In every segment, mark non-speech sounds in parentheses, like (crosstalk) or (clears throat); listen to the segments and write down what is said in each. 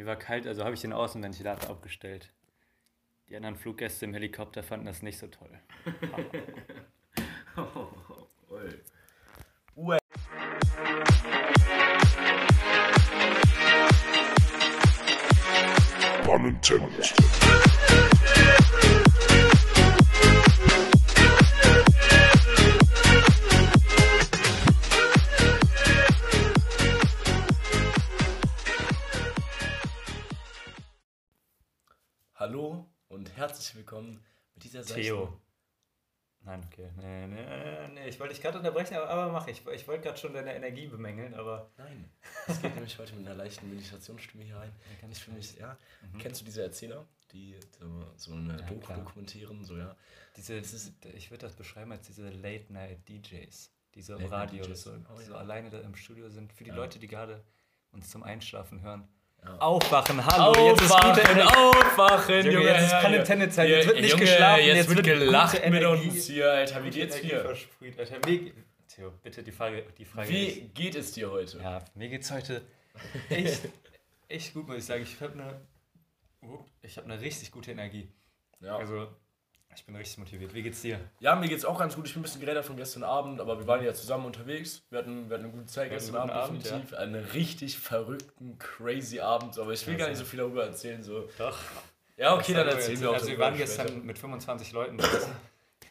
Mir war kalt, also habe ich den Außenventilator abgestellt. Die anderen Fluggäste im Helikopter fanden das nicht so toll. oh, oi. Unintended. Hallo willkommen mit dieser Seichten- Theo. Nein, okay. Nee, nee, nee. Ich wollte dich gerade unterbrechen, aber, aber mach ich. Ich wollte gerade schon deine Energie bemängeln, aber. Nein, es geht (laughs) nämlich heute mit einer leichten Meditationsstimme hier rein. ganz Ich für mich, ja. Mhm. Kennst du diese Erzähler, die so, so eine Ja, Doku klar. dokumentieren? So, ja. Diese, ich würde das beschreiben als diese Late-Night-DJs, die so im Radio DJs. so, Oh, so ja. alleine da im Studio sind. Für die Ja. Leute, die gerade uns zum Einschlafen hören. Aufwachen, hallo, jetzt ist gute aufwachen, Junge, jetzt ist Pun intended Zeit, jetzt wird nicht Junge, geschlafen, jetzt, jetzt wird gelacht gute mit uns hier, Alter. Wie geht's dir? versprüht, Alter. Mir, ge- Theo, bitte die Frage, die Frage Wie ist- geht es dir heute? Ja, mir geht's heute echt, echt gut, muss ich sagen. Ich habe eine, ich habe eine richtig gute Energie. Ja. Also, ich bin richtig motiviert. Wie geht's dir? Ja, mir geht's auch ganz gut. Ich bin ein bisschen gerädert von gestern Abend, aber wir waren ja zusammen unterwegs. Wir hatten, wir hatten eine gute Zeit gestern Abend, Abend, definitiv. Einen richtig verrückten, crazy Abend. Aber ich will Ja, gar nicht so viel darüber erzählen. So. Doch. Ja, okay, dann erzählen wir auch Also, wir waren gestern später. mit 25 Leuten draußen.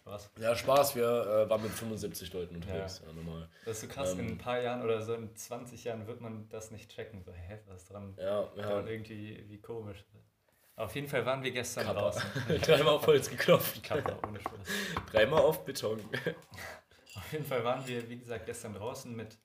Spaß. Ja, Spaß. Wir äh, waren mit 75 Leuten unterwegs. Ja, normal. Das ist so krass, in Ähm. ein paar Jahren oder so in 20 Jahren wird man das nicht checken. So, hä, was ist dran? Ja, Ja. ja. Irgendwie wie komisch. Auf jeden Fall waren wir gestern Kappa. draußen. (laughs) Dreimal auf Holz geklopft. Kappa, ohne Spaß. Dreimal auf Beton. (laughs) Auf jeden Fall waren wir, wie gesagt, gestern draußen mit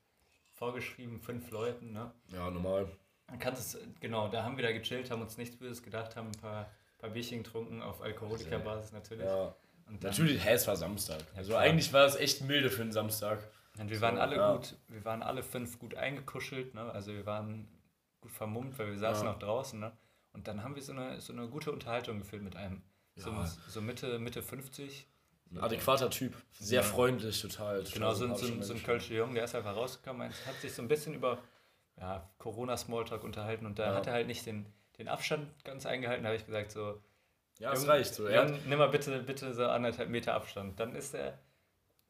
vorgeschrieben fünf Leuten. Ne? Ja, normal. Man kann es, genau, da haben wir da gechillt, haben uns nichts Böses gedacht, haben ein paar, paar Bierchen getrunken, auf Alkoholikerbasis natürlich. Ja. Dann, Natürlich, hä, es war Samstag. Also klar. eigentlich war es echt milde für einen Samstag. Und wir waren So, alle ja. gut, wir waren alle fünf gut eingekuschelt, ne? also wir waren gut vermummt, weil wir saßen Ja. auch draußen. Ne? Und dann haben wir so eine, so eine gute Unterhaltung geführt mit einem. So, Ja. so Mitte, Mitte 50. Ein adäquater Typ. Sehr Ja. freundlich, total. Genau, so, ein- so, ein- so ein. Kölscher Jung, der ist einfach rausgekommen, und hat sich so ein bisschen über ja, Corona-Smalltalk unterhalten und da Ja. hat er halt nicht den, den Abstand ganz eingehalten, da habe ich gesagt so, Ja, es reicht so. Er Jung, nimm mal bitte, bitte so anderthalb Meter Abstand. Dann ist er.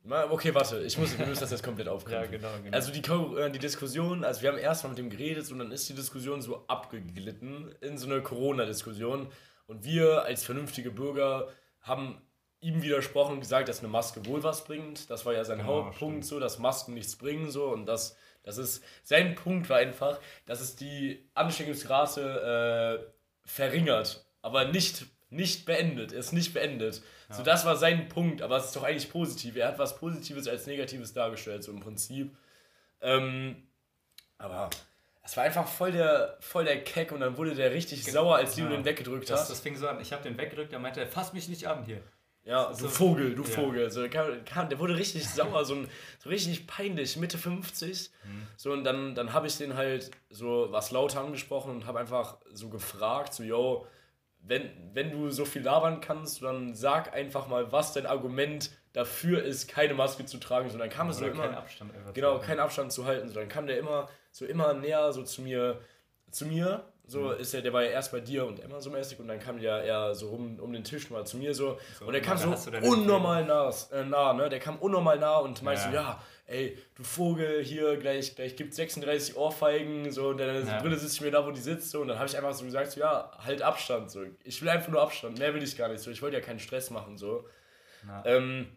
Okay, warte, ich muss, wir müssen das jetzt komplett Ja, aufgreifen. genau, genau. Also die, äh, die Diskussion, also wir haben erstmal mit dem geredet und dann ist die Diskussion so abgeglitten in so eine Corona-Diskussion. Und wir als vernünftige Bürger haben ihm widersprochen und gesagt, dass eine Maske wohl was bringt. Das war ja sein Genau, Hauptpunkt, so, dass Masken nichts bringen so und das, das ist sein Punkt war einfach, dass es die Ansteckungsrate äh, verringert, aber nicht nicht beendet, ist nicht beendet. So, das war sein Punkt, aber es ist doch eigentlich positiv. Er hat was Positives als Negatives dargestellt, so im Prinzip. Ähm, aber es war einfach voll der, voll der Keck und dann wurde der richtig sauer, als du Ja. den weggedrückt das, hast. das fing so an. Ich habe den weggedrückt, er meinte, fass mich nicht an hier. ja, du so- Vogel, du ja. Vogel. So, der, kam, kam, der wurde richtig (laughs) sauer, so, ein, so richtig peinlich, Mitte 50. Mhm. So, und dann, dann habe ich den halt so was lauter angesprochen und habe einfach so gefragt, so, yo, wenn, wenn du so viel labern kannst, dann sag einfach mal, was dein Argument dafür ist, keine Maske zu tragen. So, dann kam es so immer. keinen Abstand. Genau, keinen Abstand zu halten. So, dann kam der immer so immer näher so zu mir, zu mir. So Mhm. ist er, der war ja erst bei dir und Emma so mäßig und dann kam der eher so rum um den Tisch mal zu mir so. So, und der kam so unnormal nah, äh, nah, ne? Der kam unnormal nah und meinte Ja. so, ja, ey, du Vogel, hier gleich, gleich gibt 36 Ohrfeigen, so, und dann Ja. Brille sitze ich mir da, wo die sitzt, so, und dann habe ich einfach so gesagt, so, ja, halt Abstand, so. Ich will einfach nur Abstand, mehr will ich gar nicht, so. Ich wollte ja keinen Stress machen, so. Ähm,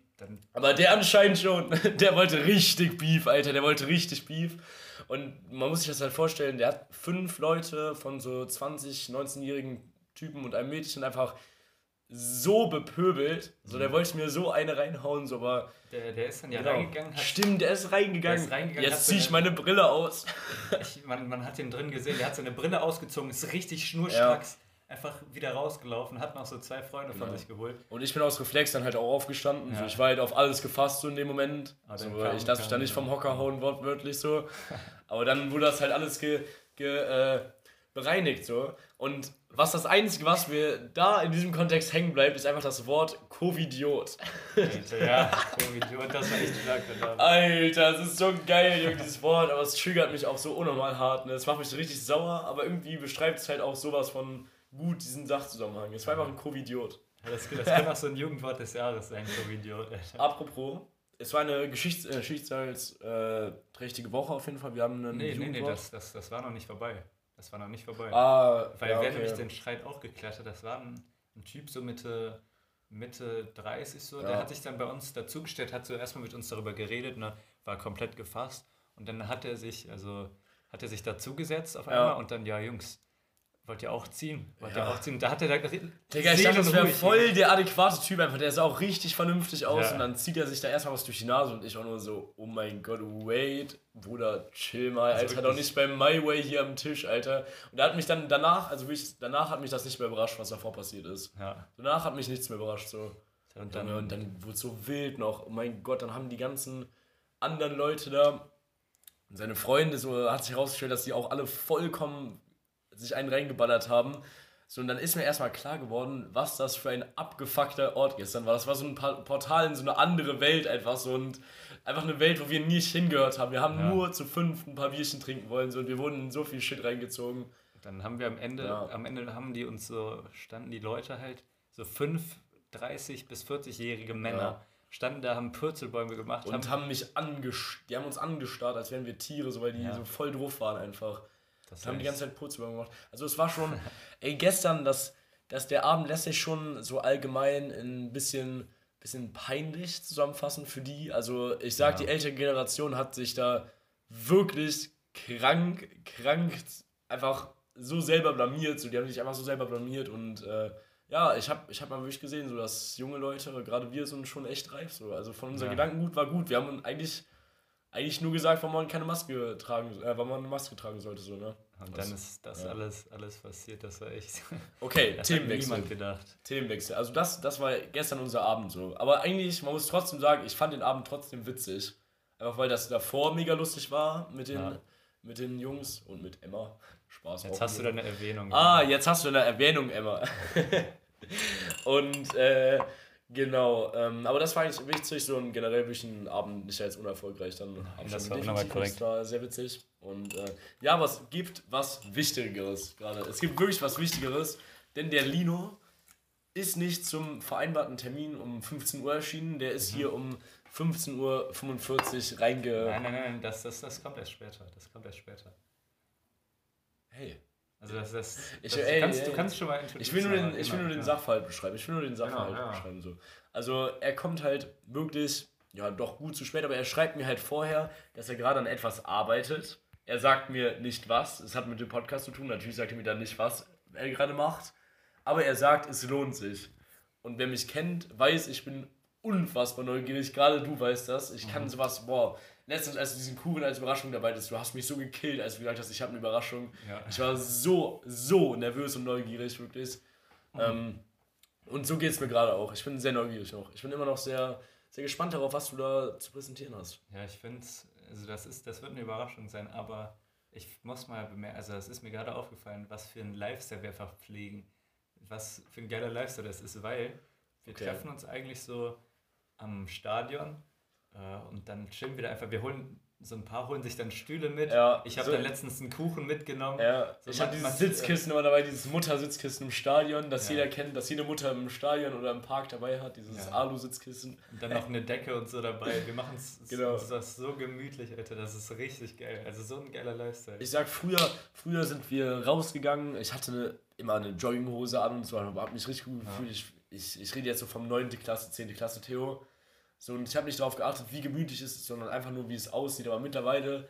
aber der anscheinend schon, (laughs) der wollte richtig Beef, Alter, der wollte richtig Beef. Und man muss sich das halt vorstellen, der hat fünf Leute von so 20, 19-jährigen Typen und einem Mädchen einfach so bepöbelt. So, der wollte mir so eine reinhauen, so, aber. der, der ist dann ja Genau. reingegangen, hat, Stimmt, der ist reingegangen. Der ist reingegangen, Jetzt so zieh ich eine- meine Brille aus. (laughs) ich, man, man hat den drin gesehen, der hat seine Brille ausgezogen, ist richtig schnurstracks einfach wieder rausgelaufen, hat noch so zwei Freunde von Genau. sich geholt. Und ich bin aus Reflex dann halt auch aufgestanden. So, Ja. ich war halt auf alles gefasst so in dem Moment. So, kam- ich lasse mich da nicht vom Hocker hauen, wortwörtlich so. (laughs) Aber dann wurde das halt alles ge, ge, äh, bereinigt so. Und was das Einzige, was mir da in diesem Kontext hängen bleibt, ist einfach das Wort Covidiot. Alter, ja, Covidiot, das war echt stark. Alter, das ist so geil, Junge, dieses Wort, aber es triggert mich auch so unnormal hart. Ne? Es macht mich richtig sauer, aber irgendwie beschreibt es halt auch sowas von gut, diesen Sachzusammenhang. Es war einfach ein Covidiot. Das, das kann auch so ein Jugendwort des Jahres sein, Covidiot. Apropos, es war eine Geschichts äh, geschichtsträchtige Woche auf jeden Fall. Wir haben einen Nee, nee, nee, das, das, das war noch nicht vorbei. Das war noch nicht vorbei. Ah, Weil ja, wer okay. nämlich den Streit auch geklärt hat, das war ein, ein Typ so Mitte, Mitte 30 so, ja. der hat sich dann bei uns dazugestellt, hat so erstmal mit uns darüber geredet, ne, war komplett gefasst und dann hat er sich, also hat er sich dazugesetzt auf einmal ja. und dann, ja Jungs, Wollt ihr auch ziehen? Wollt ja. ihr auch ziehen? Da hat er da Digga, ich dachte, das wäre voll der adäquate Typ einfach. Der sah auch richtig vernünftig aus ja. und dann zieht er sich da erstmal was durch die Nase und ich auch nur so, oh mein Gott, wait, Bruder, chill mal, also Alter, doch nicht beim My Way hier am Tisch, Alter. Und er hat mich dann danach, also wirklich, danach hat mich das nicht mehr überrascht, was davor passiert ist. Ja. Danach hat mich nichts mehr überrascht, so. Und dann, und dann wurde es so wild noch, oh mein Gott, dann haben die ganzen anderen Leute da, seine Freunde, so hat sich herausgestellt, dass die auch alle vollkommen sich einen reingeballert haben. So, und dann ist mir erstmal klar geworden, was das für ein abgefuckter Ort gestern war. Das war so ein Portal in so eine andere Welt einfach so und einfach eine Welt, wo wir nicht hingehört haben. Wir haben ja. nur zu fünf ein paar Bierchen trinken wollen so, und wir wurden in so viel Shit reingezogen. Dann haben wir am Ende, ja. am Ende haben die uns so, standen die Leute halt, so fünf 30 bis 40-jährige Männer. Ja. Standen da, haben Purzelbäume gemacht. Und haben, haben mich angestarrt, die haben uns angestarrt, als wären wir Tiere, so weil die so voll drauf waren einfach. Das haben die ganze Zeit Purzelbäume gemacht. Also es war schon, (laughs) ey, gestern, das, das, der Abend lässt sich schon so allgemein ein bisschen, bisschen peinlich zusammenfassen für die. Also ich sag, ja. die ältere Generation hat sich da wirklich krank, krank einfach so selber blamiert. So, die haben sich einfach so selber blamiert und äh, ja, ich habe ich hab mal wirklich gesehen, so dass junge Leute, gerade wir sind schon echt reif. So. Also von unserem ja. Gedankengut war gut. Wir haben eigentlich eigentlich nur gesagt, warum man keine Maske tragen, äh, warum man eine Maske tragen sollte, so, ne? Und dann ist das ja. alles, alles passiert, das war echt. Okay, (laughs) das Themenwechsel. Hat niemand gedacht. Themenwechsel. Also das, das war gestern unser Abend so. Aber eigentlich, man muss trotzdem sagen, ich fand den Abend trotzdem witzig. Einfach weil das davor mega lustig war mit den, ja. mit den Jungs und mit Emma. Spaß. Jetzt hast du deine Erwähnung. Ah, jetzt hast du eine Erwähnung, Emma. (laughs) und äh, Genau, ähm, aber das war eigentlich wichtig, so ein generell den Abend nicht als unerfolgreich, dann das war nochmal korrekt. Das war sehr witzig. Und äh, ja, was gibt was Wichtigeres gerade. Es gibt wirklich was Wichtigeres, denn der Lino ist nicht zum vereinbarten Termin um 15 Uhr erschienen, der ist mhm. hier um 15.45 Uhr reinge... Nein, nein, nein, das, das, das kommt erst später, das kommt erst später. Hey, also das, das, ich, das ey, du, kannst, ey, du kannst schon mal ich will nur den, ich will nur den Sachverhalt beschreiben. Ich will nur den Sachverhalt ja, ja. beschreiben. So. Also er kommt halt wirklich, ja doch gut zu spät, aber er schreibt mir halt vorher, dass er gerade an etwas arbeitet. Er sagt mir nicht was. Es hat mit dem Podcast zu tun. Natürlich sagt er mir dann nicht, was er gerade macht. Aber er sagt, es lohnt sich. Und wer mich kennt, weiß, ich bin unfassbar neugierig. Gerade du weißt das. Ich kann mhm. sowas, boah, letztens, als du diesen Kuchen als Überraschung dabei bist, du hast mich so gekillt, als du gesagt hast, ich habe eine Überraschung. Ja. Ich war so, so nervös und neugierig, wirklich. Mhm. Ähm, und so geht es mir gerade auch. Ich bin sehr neugierig noch. Ich bin immer noch sehr, sehr gespannt darauf, was du da zu präsentieren hast. Ja, ich finde, also das, ist, das wird eine Überraschung sein, aber ich muss mal bemerken, also es ist mir gerade aufgefallen, was für ein Lifestyle wir einfach pflegen. Was für ein geiler Lifestyle das ist, weil wir okay. treffen uns eigentlich so am Stadion und dann chillen wir da einfach. Wir holen so ein paar holen sich dann Stühle mit. Ja, ich habe so dann letztens einen Kuchen mitgenommen. Ja, so ich habe dieses Sitzkissen immer dabei, dieses Muttersitzkissen im Stadion, das ja. jeder kennt, das jede Mutter im Stadion oder im Park dabei hat, dieses. Alu-Sitzkissen. Und dann noch eine Decke und so dabei. Wir machen es (laughs) genau. das so gemütlich, Alter. Das ist richtig geil. Also so ein geiler Lifestyle. Ich sag, früher, früher sind wir rausgegangen. Ich hatte eine, immer eine Jogginghose an und so, habe mich richtig gut gefühlt. Ich, ich, ich rede jetzt so vom 9. Klasse, 10. Klasse Theo so, und ich habe nicht darauf geachtet, wie gemütlich es ist, sondern einfach nur, wie es aussieht. Aber mittlerweile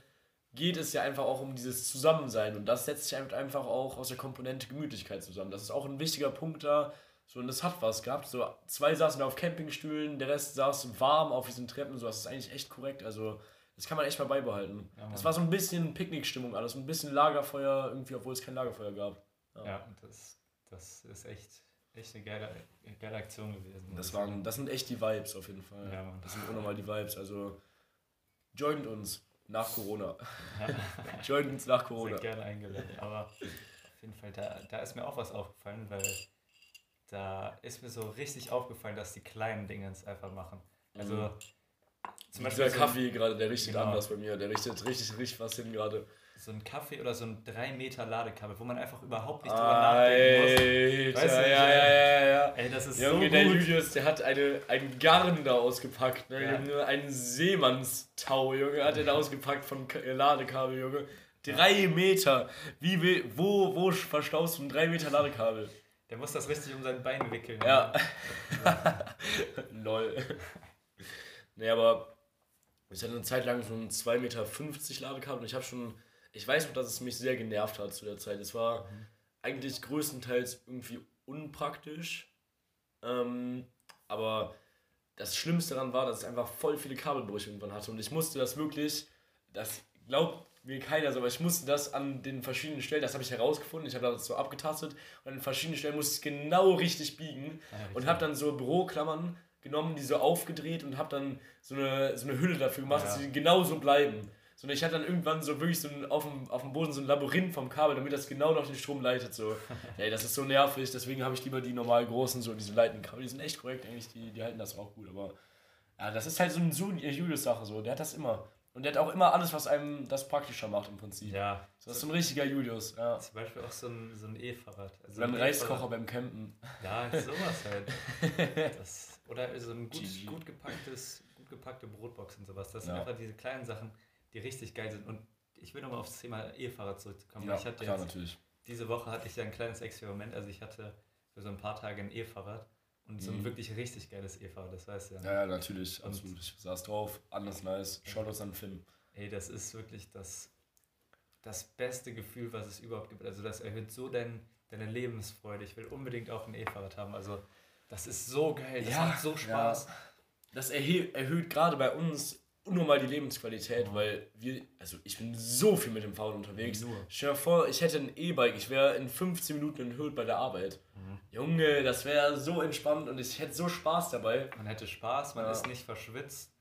geht es ja einfach auch um dieses Zusammensein. Und das setzt sich einfach auch aus der Komponente Gemütlichkeit zusammen. Das ist auch ein wichtiger Punkt da. So, und das hat was gehabt. So, zwei saßen da auf Campingstühlen, der Rest saß warm auf diesen Treppen. So, das ist eigentlich echt korrekt. Also, das kann man echt mal beibehalten. Ja, das war so ein bisschen Picknickstimmung alles, ein bisschen Lagerfeuer, irgendwie, obwohl es kein Lagerfeuer gab. Ja, ja das, das ist echt echt eine geile, geile Aktion gewesen. Das, waren, das sind echt die Vibes auf jeden Fall. Ja, Mann. Das sind unnormal die Vibes. Also joint uns nach Corona. (laughs) joint uns nach Corona. Sehr gerne eingeladen. Aber Auf jeden Fall, da, da ist mir auch was aufgefallen, weil da ist mir so richtig aufgefallen, dass die kleinen Dinge es einfach machen. Also mhm. zum Beispiel. Dieser so Kaffee gerade, der richtet genau. anders bei mir, der richtet richtig, richtig was hin gerade so ein Kaffee oder so ein 3 Meter Ladekabel, wo man einfach überhaupt nicht drüber nachdenken muss. Weißt du, ja, ja, ja, ja. Ey, das ist Junge, so der Julius, der hat eine, ein Garn da ausgepackt, ne? Ja. Junge, ein Seemannstau, Junge, hat er da ausgepackt von Ladekabel, Junge. Drei Meter. Wie will, wo, wo verstaust du ein 3 Meter Ladekabel? Der muss das richtig um sein Bein wickeln. Ja. (laughs) Lol. Nee, aber ich hatte eine Zeit lang so ein 2,50 Meter Ladekabel und ich habe schon ich weiß noch, dass es mich sehr genervt hat zu der Zeit. Es war mhm. eigentlich größtenteils irgendwie unpraktisch. Ähm, aber das Schlimmste daran war, dass ich einfach voll viele Kabelbrüche irgendwann hatte. Und ich musste das wirklich, das glaubt mir keiner so, aber ich musste das an den verschiedenen Stellen, das habe ich herausgefunden, ich habe das so abgetastet und an den verschiedenen Stellen musste ich genau richtig biegen ja, und habe dann so Büroklammern genommen, die so aufgedreht und habe dann so eine, so eine Hülle dafür gemacht, ja. dass sie genauso bleiben sondern ich hatte dann irgendwann so wirklich so ein, auf, dem, auf dem Boden so ein Labyrinth vom Kabel, damit das genau noch den Strom leitet. So. (laughs) Ey, das ist so nervig, deswegen habe ich lieber die normal großen, so diese leitenden Kabel. Die sind echt korrekt, eigentlich, die, die halten das auch gut, aber ja, das ist halt so eine Julius-Sache, so. der hat das immer. Und der hat auch immer alles, was einem das praktischer macht im Prinzip. Ja. Das ist so ein richtiger Julius. Ja. Zum Beispiel auch so ein, so ein E-Fahrrad. Also oder ein, Reiskocher beim Campen. Ja, sowas halt. (laughs) Das, oder so ein gut, gut, gepacktes, gut gepackte Brotbox und sowas. Das sind ja. einfach diese kleinen Sachen, die richtig geil sind. Und ich will nochmal aufs Thema E-Fahrrad zurückkommen. Ja, ich hatte klar, jetzt, natürlich. Diese Woche hatte ich ja ein kleines Experiment. Also ich hatte für so ein paar Tage ein E-Fahrrad und so ein mhm. wirklich richtig geiles E-Fahrrad, das weißt du ja. Ja, ja natürlich, und absolut. Ich saß drauf, anders nice. Schaut uns an den Film. Ey, das ist wirklich das, das beste Gefühl, was es überhaupt gibt. Also das erhöht so dein, deine Lebensfreude. Ich will unbedingt auch ein E-Fahrrad haben. Also das ist so geil, das ja, macht so Spaß. Ja. Das erhöht gerade bei uns unnormal die Lebensqualität, weil wir, also ich bin so viel mit dem Fahrrad unterwegs. Nur. Stell dir vor, ich hätte ein E-Bike, ich wäre in 15 Minuten in Hürth bei der Arbeit. Mhm. Junge, das wäre so entspannt und ich hätte so Spaß dabei. Man hätte Spaß, man ja. ist nicht verschwitzt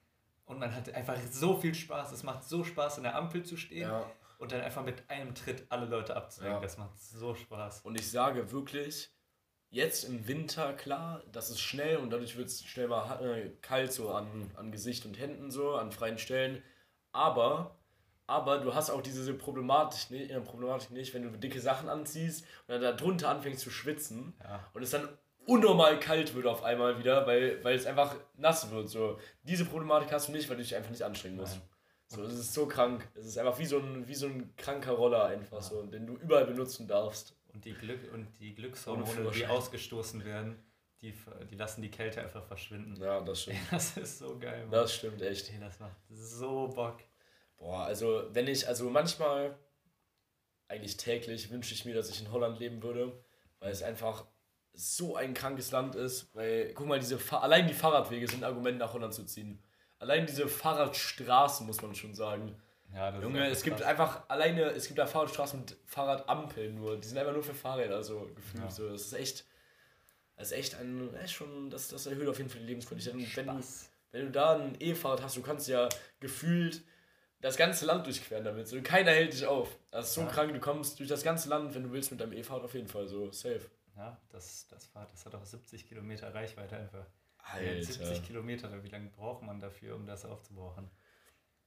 und man hat einfach so viel Spaß. Es macht so Spaß, in der Ampel zu stehen. Ja. Und dann einfach mit einem Tritt alle Leute abzulenken. Ja. Das macht so Spaß. Und ich sage wirklich, jetzt im Winter, klar, das ist schnell und dadurch wird es schnell mal äh, kalt so an, an Gesicht und Händen so, an freien Stellen. Aber, aber du hast auch diese Problematik nicht, äh, Problematik nicht, wenn du dicke Sachen anziehst und dann da drunter anfängst zu schwitzen ja. und es dann unnormal kalt wird auf einmal wieder, weil, weil es einfach nass wird. So. Diese Problematik hast du nicht, weil du dich einfach nicht anstrengen musst. Nein. So, das ist so krank. Es ist einfach wie so ein, wie so ein kranker Roller einfach ja. so, den du überall benutzen darfst. Und die, Glück und die Glückshormone, die ausgestoßen werden, die, die lassen die Kälte einfach verschwinden. Ja, das stimmt. (laughs) Das ist so geil. Mann. Das stimmt echt. Das macht so Bock. Boah, also wenn ich, also manchmal, eigentlich täglich, wünsche ich mir, dass ich in Holland leben würde, weil es einfach so ein krankes Land ist. Weil, guck mal, diese allein die Fahrradwege sind ein Argument, nach Holland zu ziehen. Allein diese Fahrradstraßen, muss man schon sagen. Ja, Junge, es gibt einfach alleine, es gibt da Fahrradstraßen mit Fahrradampeln nur. Die sind einfach nur für Fahrräder so gefühlt. Ja. So. Das ist echt, das ist echt ein, ist schon, das, das erhöht auf jeden Fall die Lebensqualität. Und wenn du, wenn du da ein E-Fahrrad hast, du kannst ja gefühlt das ganze Land durchqueren damit. So, keiner hält dich auf. Das ist so ja. krank, du kommst durch das ganze Land, wenn du willst, mit deinem E-Fahrrad auf jeden Fall so safe. Ja, das, das Fahrrad, das hat auch 70 Kilometer Reichweite einfach. Alter. 70 Kilometer, wie lange braucht man dafür, um das aufzubrauchen?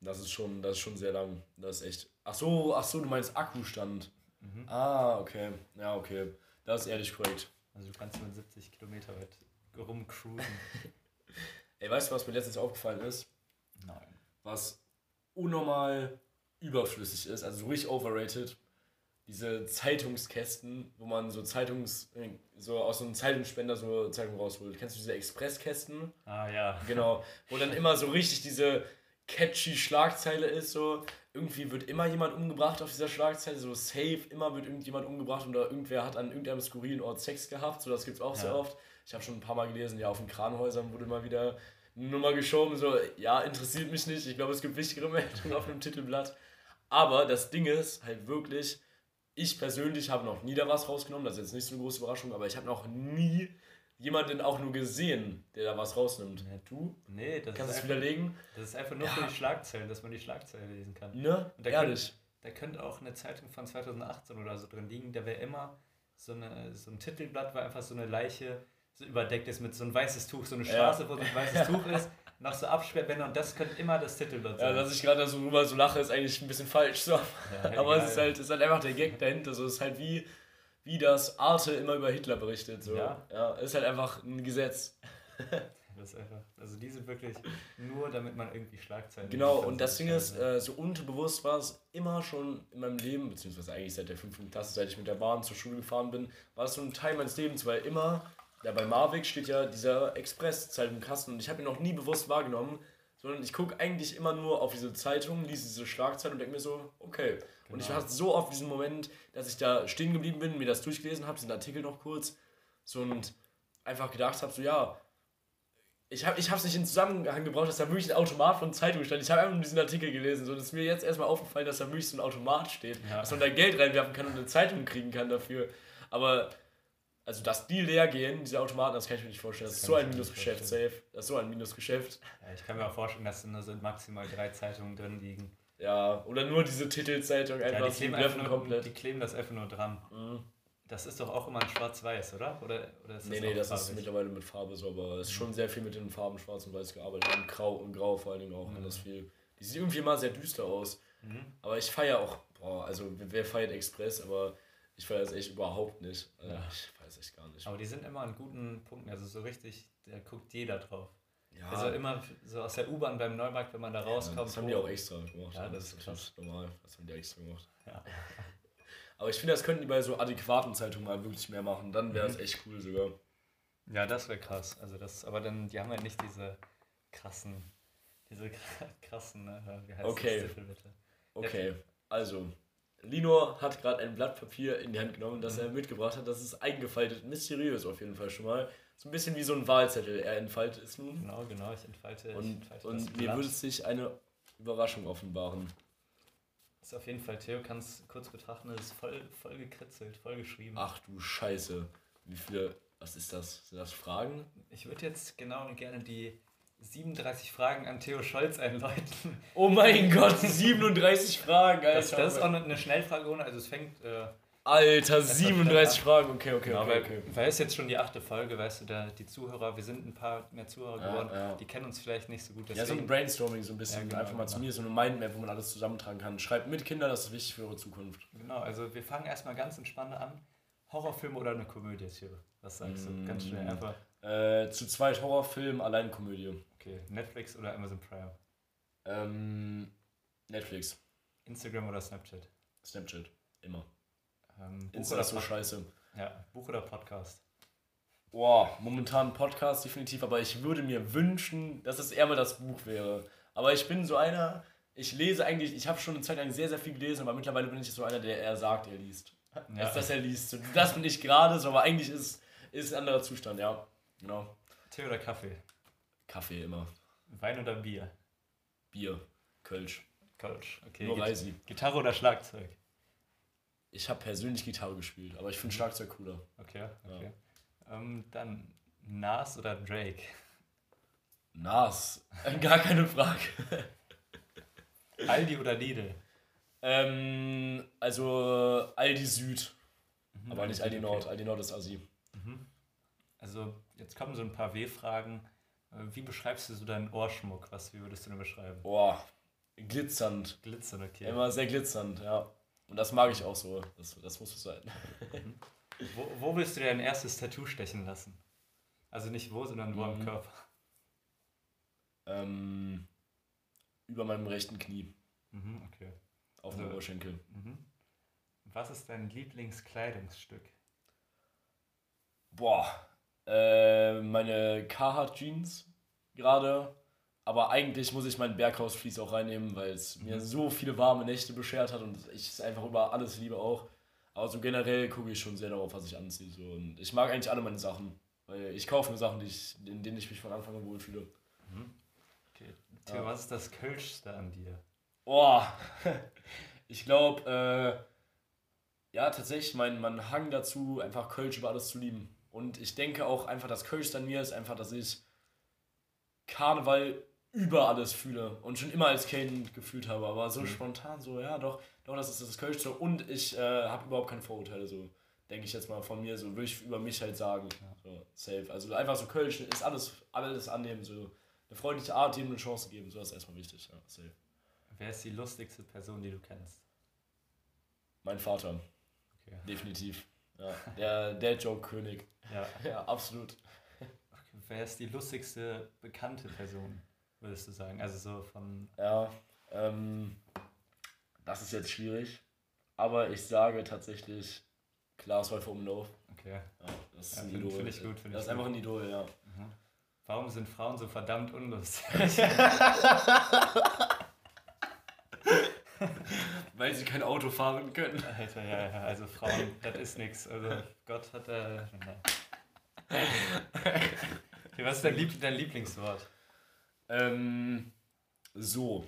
Das ist schon, das ist schon sehr lang. Das ist echt. Ach so, ach so, du meinst Akkustand. Mhm. Ah, okay. Ja, okay. Das ist ehrlich korrekt. Also du kannst mit 70 Kilometer weit rumcruisen. (laughs) Ey, weißt du, was mir letztens aufgefallen ist? Nein. Was unnormal überflüssig ist, also so richtig overrated. Diese Zeitungskästen, wo man so Zeitungs, so aus so einem Zeitungsspender so Zeitung rausholt. Kennst du diese Expresskästen? Ah ja. Genau. Wo dann immer so richtig diese catchy Schlagzeile ist, so irgendwie wird immer jemand umgebracht auf dieser Schlagzeile, so safe, immer wird irgendjemand umgebracht oder irgendwer hat an irgendeinem skurrilen Ort Sex gehabt, so das gibt's auch ja. sehr oft. Ich habe schon ein paar Mal gelesen, ja, auf den Kranhäusern wurde immer wieder eine Nummer geschoben, so, ja, interessiert mich nicht, ich glaube, es gibt wichtigere Meldungen auf einem Titelblatt. Aber das Ding ist halt wirklich, ich persönlich habe noch nie da was rausgenommen, das ist jetzt nicht so eine große Überraschung, aber ich habe noch nie jemanden auch nur gesehen, der da was rausnimmt. Ja, du? Nee, das Kannst du es widerlegen? Das ist einfach nur ja. für die Schlagzeilen, dass man die Schlagzeilen lesen kann. Ne? Ehrlich. da könnte auch eine Zeitung von 2018 oder so drin liegen, da wäre immer so, eine, so ein Titelblatt, war einfach so eine Leiche so überdeckt ist mit so ein weißes Tuch, so eine Straße, ja. wo so ein weißes (laughs) Tuch ist, noch so Absperrbänder und das könnte immer das Titelblatt sein. Ja, dass ich gerade so rüber so lache, ist eigentlich ein bisschen falsch. So. Ja, (laughs) Aber es ist, halt, ist halt einfach der Gag dahinter. So. Es ist halt wie, wie das Arte immer über Hitler berichtet. So. Ja. ja. Ist halt einfach ein Gesetz. (laughs) Das ist einfach, also die sind wirklich nur, damit man irgendwie Schlagzeilen Genau, und das Ding ist, äh, so unterbewusst war es immer schon in meinem Leben, beziehungsweise eigentlich seit der fünften Klasse, seit ich mit der Bahn zur Schule gefahren bin, war es so ein Teil meines Lebens, weil immer, ja bei Marvik steht ja dieser Express-Zeitung im Kasten und ich habe ihn noch nie bewusst wahrgenommen, sondern ich gucke eigentlich immer nur auf diese Zeitung, lese diese Schlagzeilen und denke mir so, okay. Genau. Und ich genau. hatte so oft diesen Moment, dass ich da stehen geblieben bin, mir das durchgelesen habe, diesen Artikel noch kurz, so und einfach gedacht habe, so ja, ich habe es nicht in Zusammenhang gebraucht, dass da wirklich ein Automat von Zeitung stand. Ich habe einfach nur diesen Artikel gelesen. So, das ist mir jetzt erstmal aufgefallen, dass da wirklich so ein Automat steht. Ja. Dass man da Geld reinwerfen kann und eine Zeitung kriegen kann dafür. Aber, also, dass die leer gehen, diese Automaten, das kann ich mir nicht vorstellen. Das, das ist so ein Minusgeschäft, safe. Das ist so ein Minusgeschäft. Ja, ich kann mir auch vorstellen, dass da nur so maximal drei Zeitungen drin liegen. Ja, oder nur diese Titelzeitung einfach. Ja, die, kleben einfach nur, komplett. die kleben das einfach nur dran. Mhm. Das ist doch auch immer ein Schwarz-Weiß, oder? oder? Oder ist das nee, nee, das farbig? ist mittlerweile mit Farbe so, aber es ist schon sehr viel mit den Farben Schwarz und Weiß gearbeitet. Und Grau und Grau vor allen Dingen auch mhm. alles viel. Die sieht irgendwie immer sehr düster aus. Mhm. Aber ich feiere auch, boah, also wer feiert Express, aber ich feiere es echt überhaupt nicht. Also ja. Ich feiere es echt gar nicht. Aber die sind immer an guten Punkten, also so richtig, da guckt jeder drauf. Ja. Also immer so aus der U-Bahn beim Neumarkt, wenn man da rauskommt. Ja, das haben die auch extra gemacht. Ja, das, das ist krass. normal. Das haben die extra gemacht. Ja. (laughs) Aber ich finde, das könnten die bei so adäquaten Zeitungen mal wirklich mehr machen. Dann wäre es mhm. echt cool sogar. Ja, das wäre krass. Also das, aber dann, die haben ja nicht diese krassen, diese (laughs) krassen, ne? wie heißt okay. das bitte? Okay, also Lino hat gerade ein Blatt Papier in die Hand genommen, das mhm. er mitgebracht hat. Das ist eingefaltet, mysteriös auf jeden Fall schon mal. So ein bisschen wie so ein Wahlzettel. Er entfaltet es nun. Genau, genau, ich entfalte. Und, ich entfalte und mir würde sich eine Überraschung offenbaren ist auf jeden Fall, Theo kann es kurz betrachten, das ist voll, voll gekritzelt, voll geschrieben. Ach du Scheiße. Wie viele, was ist das? Sind das Fragen? Ich würde jetzt genau und gerne die 37 Fragen an Theo Scholz einläuten. Oh mein (laughs) Gott, 37 Fragen, Alter. Das, das ist auch eine Schnellfrage ohne, also es fängt äh, Alter, 37 Fragen, okay, okay, genau, okay, okay. Weil es jetzt schon die achte Folge, weißt du, da die Zuhörer, wir sind ein paar mehr Zuhörer ja, geworden, ja. die kennen uns vielleicht nicht so gut. Deswegen. Ja, so ein Brainstorming so ein bisschen, ja, genau, einfach mal genau. zu mir, so eine Mindmap, wo man alles zusammentragen kann. Schreibt mit Kinder, das ist wichtig für eure Zukunft. Genau, also wir fangen erstmal ganz entspannt an. Horrorfilm oder eine Komödie, Thierry? Was sagst du? Mm, ganz schnell mm. einfach. Äh, zu zweit Horrorfilm, allein Komödie. Okay, Netflix oder Amazon Prime? Ähm, Netflix. Instagram oder Snapchat? Snapchat, immer. Ähm, Buch oder so scheiße. Ja, Buch oder Podcast? Boah, momentan Podcast definitiv, aber ich würde mir wünschen, dass es eher mal das Buch wäre. Aber ich bin so einer, ich lese eigentlich, ich habe schon eine Zeit lang sehr, sehr viel gelesen, aber mittlerweile bin ich so einer, der eher sagt, er liest. Ja. Als dass er liest. Das bin ich gerade so, aber eigentlich ist es ein anderer Zustand, ja. Genau. Tee oder Kaffee? Kaffee immer. Wein oder Bier? Bier. Kölsch. Kölsch, okay. Nur Reisi. Gitarre oder Schlagzeug? Ich habe persönlich Gitarre gespielt, aber ich finde Schlagzeug cooler. Okay, okay. Ja. Ähm, dann Nas oder Drake? Nas, (laughs) gar keine Frage. Aldi oder Lidl? Ähm, also Aldi Süd, mhm, aber nicht Aldi Nord. Okay. Aldi Nord ist Asi. Mhm. Also jetzt kommen so ein paar W-Fragen. Äh, wie beschreibst du so deinen Ohrschmuck? Was, wie würdest du den beschreiben? Boah, glitzernd. Glitzernd, okay. Immer sehr glitzernd, ja. Und das mag ich auch so. Das, das muss so sein. (laughs) wo, wo willst du dein erstes Tattoo stechen lassen? Also nicht wo, sondern wo mhm. am Körper? Ähm, über meinem rechten Knie. Mhm, okay. Auf also, dem Oberschenkel. Mhm. Was ist dein Lieblingskleidungsstück? Boah, äh, meine Carhartt Jeans gerade. Aber eigentlich muss ich meinen Berghausflies auch reinnehmen, weil es mhm. mir so viele warme Nächte beschert hat und ich es einfach über alles liebe auch. Aber so generell gucke ich schon sehr darauf, was ich anziehe. So. Und ich mag eigentlich alle meine Sachen. Weil ich kaufe mir Sachen, die ich, in denen ich mich von Anfang an wohlfühle. Mhm. Okay. Theo, ja. was ist das Kölschste an dir? Boah, (laughs) ich glaube, äh, ja, tatsächlich mein, mein Hang dazu, einfach Kölsch über alles zu lieben. Und ich denke auch einfach, das Kölschste an mir ist einfach, dass ich Karneval über alles fühle und schon immer als Kind gefühlt habe, aber so mhm. spontan so, ja, doch, doch, das ist das Kölsch und ich äh, habe überhaupt keine Vorurteile, so denke ich jetzt mal von mir, so würde ich über mich halt sagen, ja. so, safe. Also einfach so Kölsch ist alles, alles annehmen, so eine freundliche Art, ihm eine Chance geben, so ist erstmal wichtig, ja, safe. Wer ist die lustigste Person, die du kennst? Mein Vater. Okay. Definitiv. Ja, der, der Joke-König. Ja. (laughs) ja, absolut. Okay. Wer ist die lustigste bekannte Person? würdest du sagen? Also so von. Ja, ähm, das ist jetzt schwierig. Aber ich sage tatsächlich Klaas Häufer Umlauf. Okay. Ja, das ist ja, ein find, Idol. Finde ich gut. Find das ist einfach ein Idol, ja. Mhm. Warum sind Frauen so verdammt unlustig? (laughs) (laughs) Weil sie kein Auto fahren können. (laughs) Alter, ja, ja, also Frauen, das ist nichts. Also Gott hat da. Äh, okay, was ist dein, Lieb dein Lieblingswort? Ähm, so.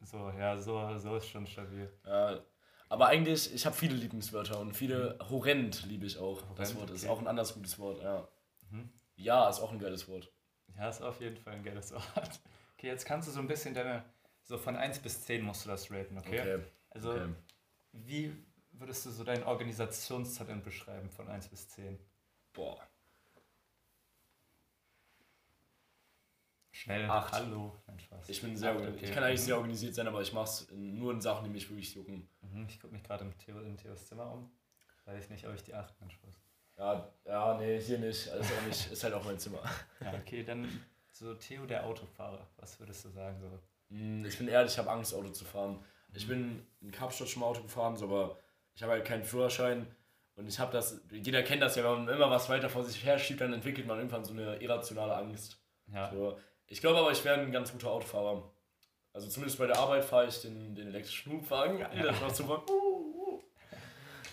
So, ja, so, so ist schon stabil. Ja, aber eigentlich, ich habe viele Lieblingswörter und viele mhm. horrend liebe ich auch. Horrend, das Wort okay. ist auch ein anderes gutes Wort, ja. Mhm. Ja, ist auch ein geiles Wort. Ja, ist auf jeden Fall ein geiles Wort. Okay, jetzt kannst du so ein bisschen deine, so von 1 bis 10 musst du das raten, okay? okay. Also, okay. wie würdest du so dein Organisationstalent beschreiben von 1 bis 10? Boah. Schnell. Acht. Hallo. Nein, Spaß. Ich bin sehr okay. Ich kann eigentlich sehr organisiert sein, aber ich mache es nur in Sachen, die mich wirklich jucken. Mhm. Ich gucke mich gerade im Theo, in Theos Zimmer um. Weiß ich nicht, ob ich die 8 Nein, Spaß. Ja, ja, nee, hier nicht. Also auch nicht. ist halt auch mein Zimmer. (laughs) Ja, okay, dann so Theo der Autofahrer. Was würdest du sagen so? Hm, ich bin ehrlich, ich habe Angst, Auto zu fahren. Ich bin in Kapstadt schon mal Auto gefahren, so, aber ich habe halt keinen Führerschein. Und ich habe das, jeder kennt das ja, wenn man immer was weiter vor sich her schiebt, dann entwickelt man irgendwann so eine irrationale Angst. Ja. So, ich glaube aber, ich werde ein ganz guter Autofahrer. Also zumindest bei der Arbeit fahre ich den, den elektrischen Hubwagen. Ja. Das war super.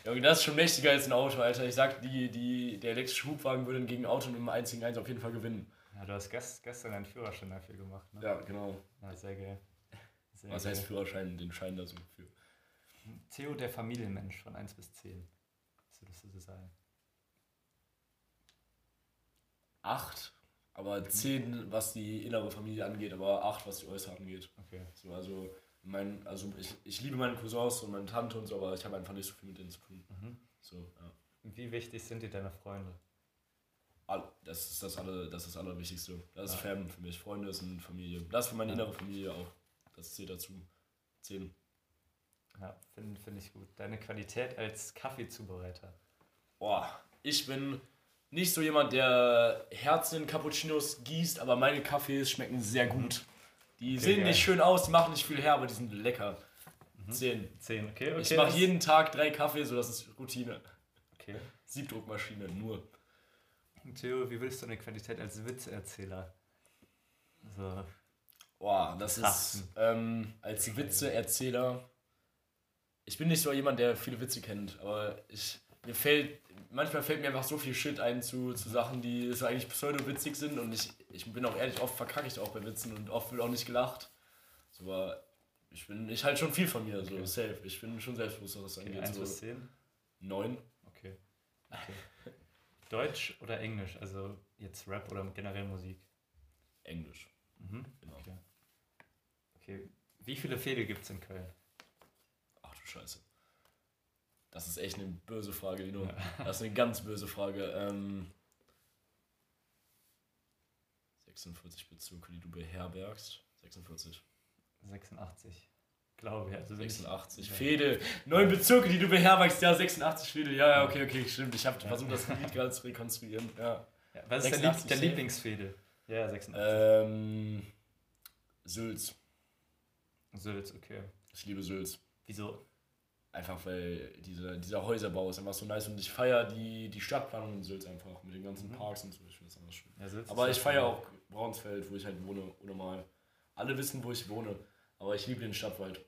Junge, das ist schon mächtiger als ein Auto, Alter. Ich sag, die, die, der elektrische Hubwagen würde gegen Auto mit einem einzigen Eins auf jeden Fall gewinnen. Ja, du hast gest, gestern einen Führerschein dafür gemacht, ne? Ja, genau. Ja, sehr geil. Sehr Was geil. heißt Führerschein? Den Schein da so für. Theo, der Familienmensch von 1 bis 10. Was würdest du so sagen? 8. Aber 10, was die innere Familie angeht, aber 8, was die äußere angeht. Okay. So, also, mein, also ich, ich liebe meine Cousins und meine Tante und so, aber ich habe einfach nicht so viel mit denen zu tun. Mhm. So, ja. Wie wichtig sind dir deine Freunde? Das ist das, alle, das, ist das Allerwichtigste. Das ist ja. Fam für mich. Freunde sind Familie. Das ist für meine ja. innere Familie auch. Das zählt dazu. 10. Ja, finde find ich gut. Deine Qualität als Kaffeezubereiter. Boah, ich bin nicht so jemand, der Herzen Cappuccinos gießt, aber meine Kaffees schmecken sehr gut. Die okay, sehen geil. nicht schön aus, die machen nicht viel her, aber die sind lecker. Mhm. Zehn. Zehn, okay, okay. Ich mache jeden Tag drei Kaffee, so das ist Routine. Okay. Siebdruckmaschine, nur. Theo, wie willst du eine Qualität als Witzeerzähler? So. Boah, das ist ähm, als Witzeerzähler. Ich bin nicht so jemand, der viele Witze kennt, aber ich, mir fällt manchmal fällt mir einfach so viel Shit ein zu, zu Sachen, die so eigentlich pseudo-witzig sind und ich, ich bin auch ehrlich, oft verkacke ich auch bei Witzen und oft wird auch nicht gelacht. So, aber ich bin, ich halt schon viel von mir, so okay. safe. Ich bin schon selbstbewusst, was das okay, angeht. 1 bis 10? 9. Okay. okay. Deutsch oder Englisch? Also jetzt Rap oder generell Musik? Englisch. Mhm. Genau. Okay. Okay. Wie viele Fädel gibt es in Köln? Ach du Scheiße. Das ist echt eine böse Frage, Lino. Ja. Das ist eine ganz böse Frage. Ähm, 46 Bezirke, die du beherbergst. 46. 86. Glaube ich. Also 86. Ich, Fädel. Neun Bezirke, die du beherbergst. Ja, 86 Fädel. Ja, ja, okay, okay, stimmt. Ich habe ja. versucht, das Lied gerade zu rekonstruieren. Ja. ja was ist der, Lieb der Lieblingsfädel? Ja, 86. Ähm, Sülz. Sülz, okay. Ich liebe Sülz. Wieso? Einfach weil diese, dieser Häuserbau ist einfach so nice und ich feiere die, die Stadtplanung in Sülz einfach mit den ganzen mhm. Parks und so. Ich finde das einfach schön. Ja, aber ich feiere auch Braunsfeld, wo ich halt wohne, oder mal. Alle wissen, wo ich wohne, aber ich liebe den Stadtwald.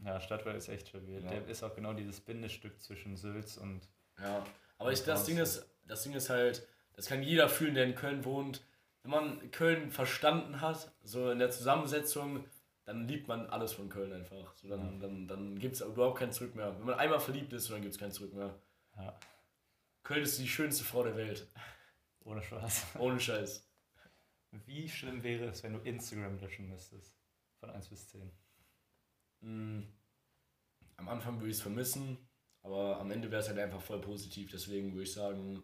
Ja, Stadtwald ist echt stabil. Ja. Der ist auch genau dieses Bindestück zwischen Sülz und. Ja, aber ich, das, Ding ist, das Ding ist halt, das kann jeder fühlen, der in Köln wohnt. Wenn man Köln verstanden hat, so in der Zusammensetzung, dann liebt man alles von Köln einfach. So, dann ja. dann, dann gibt es überhaupt kein Zurück mehr. Wenn man einmal verliebt ist, dann gibt es kein Zurück mehr. Ja. Köln ist die schönste Frau der Welt. Ohne Spaß. (laughs) Ohne Scheiß. Wie schlimm wäre es, wenn du Instagram löschen müsstest? Von 1 bis 10. Mm, am Anfang würde ich es vermissen, aber am Ende wäre es halt einfach voll positiv. Deswegen würde ich sagen,